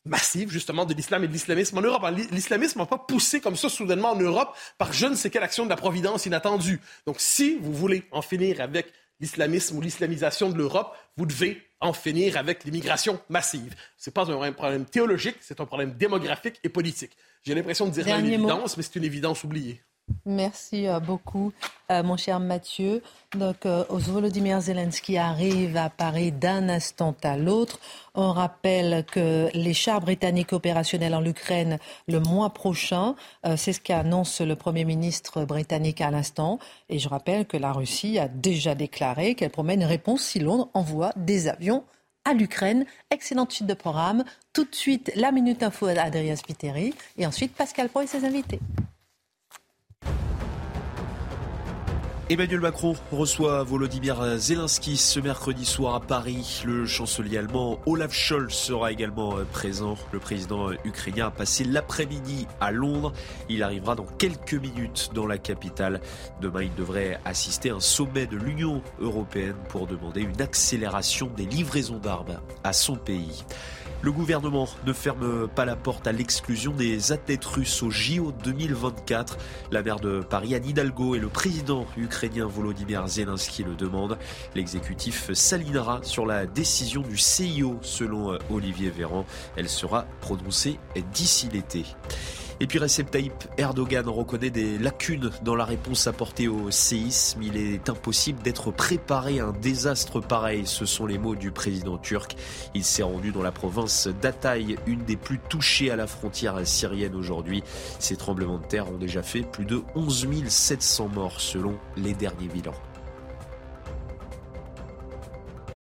C: massive justement de l'islam et de l'islamisme en Europe. L'islamisme n'a pas poussé comme ça soudainement en Europe par je ne sais quelle action de la providence inattendue. Donc si vous voulez en finir avec l'islamisme ou l'islamisation de l'Europe, vous devez en finir avec l'immigration massive. Ce n'est pas un problème théologique, c'est un problème démographique et politique. J'ai l'impression de dire une évidence, mais c'est une évidence oubliée.
A: Merci euh, beaucoup, euh, mon cher Mathieu. Donc, euh, Volodymyr Zelensky arrive à Paris d'un instant à l'autre. On rappelle que les chars britanniques opérationnels en Ukraine le mois prochain, c'est ce qu'annonce le Premier ministre britannique à l'instant. Et je rappelle que la Russie a déjà déclaré qu'elle promet une réponse si Londres envoie des avions à l'Ukraine. Excellente suite de programme. Tout de suite, la Minute Info d'Adrien Spiteri et ensuite Pascal Pro et ses invités.
G: Emmanuel Macron reçoit Volodymyr Zelensky ce mercredi soir à Paris. Le chancelier allemand Olaf Scholz sera également euh, présent. Le président ukrainien a passé l'après-midi à Londres. Il arrivera dans quelques minutes dans la capitale. Demain, il devrait assister à un sommet de l'Union européenne pour demander une accélération des livraisons d'armes à son pays. Le gouvernement ne ferme pas la porte à l'exclusion des athlètes russes au JO 2024. La maire de Paris, Anne Hidalgo, et le président ukrainien Volodymyr Zelensky le demandent. L'exécutif s'alignera sur la décision du CIO, selon Olivier Véran. Elle sera prononcée d'ici l'été. Et puis Recep Tayyip Erdogan reconnaît des lacunes dans la réponse apportée au séisme. Il est impossible d'être préparé à un désastre pareil. Ce sont les mots du président turc. Il s'est rendu dans la province d'Ataï, une des plus touchées à la frontière syrienne aujourd'hui. Ces tremblements de terre ont déjà fait plus de 11 700 morts selon les derniers bilans.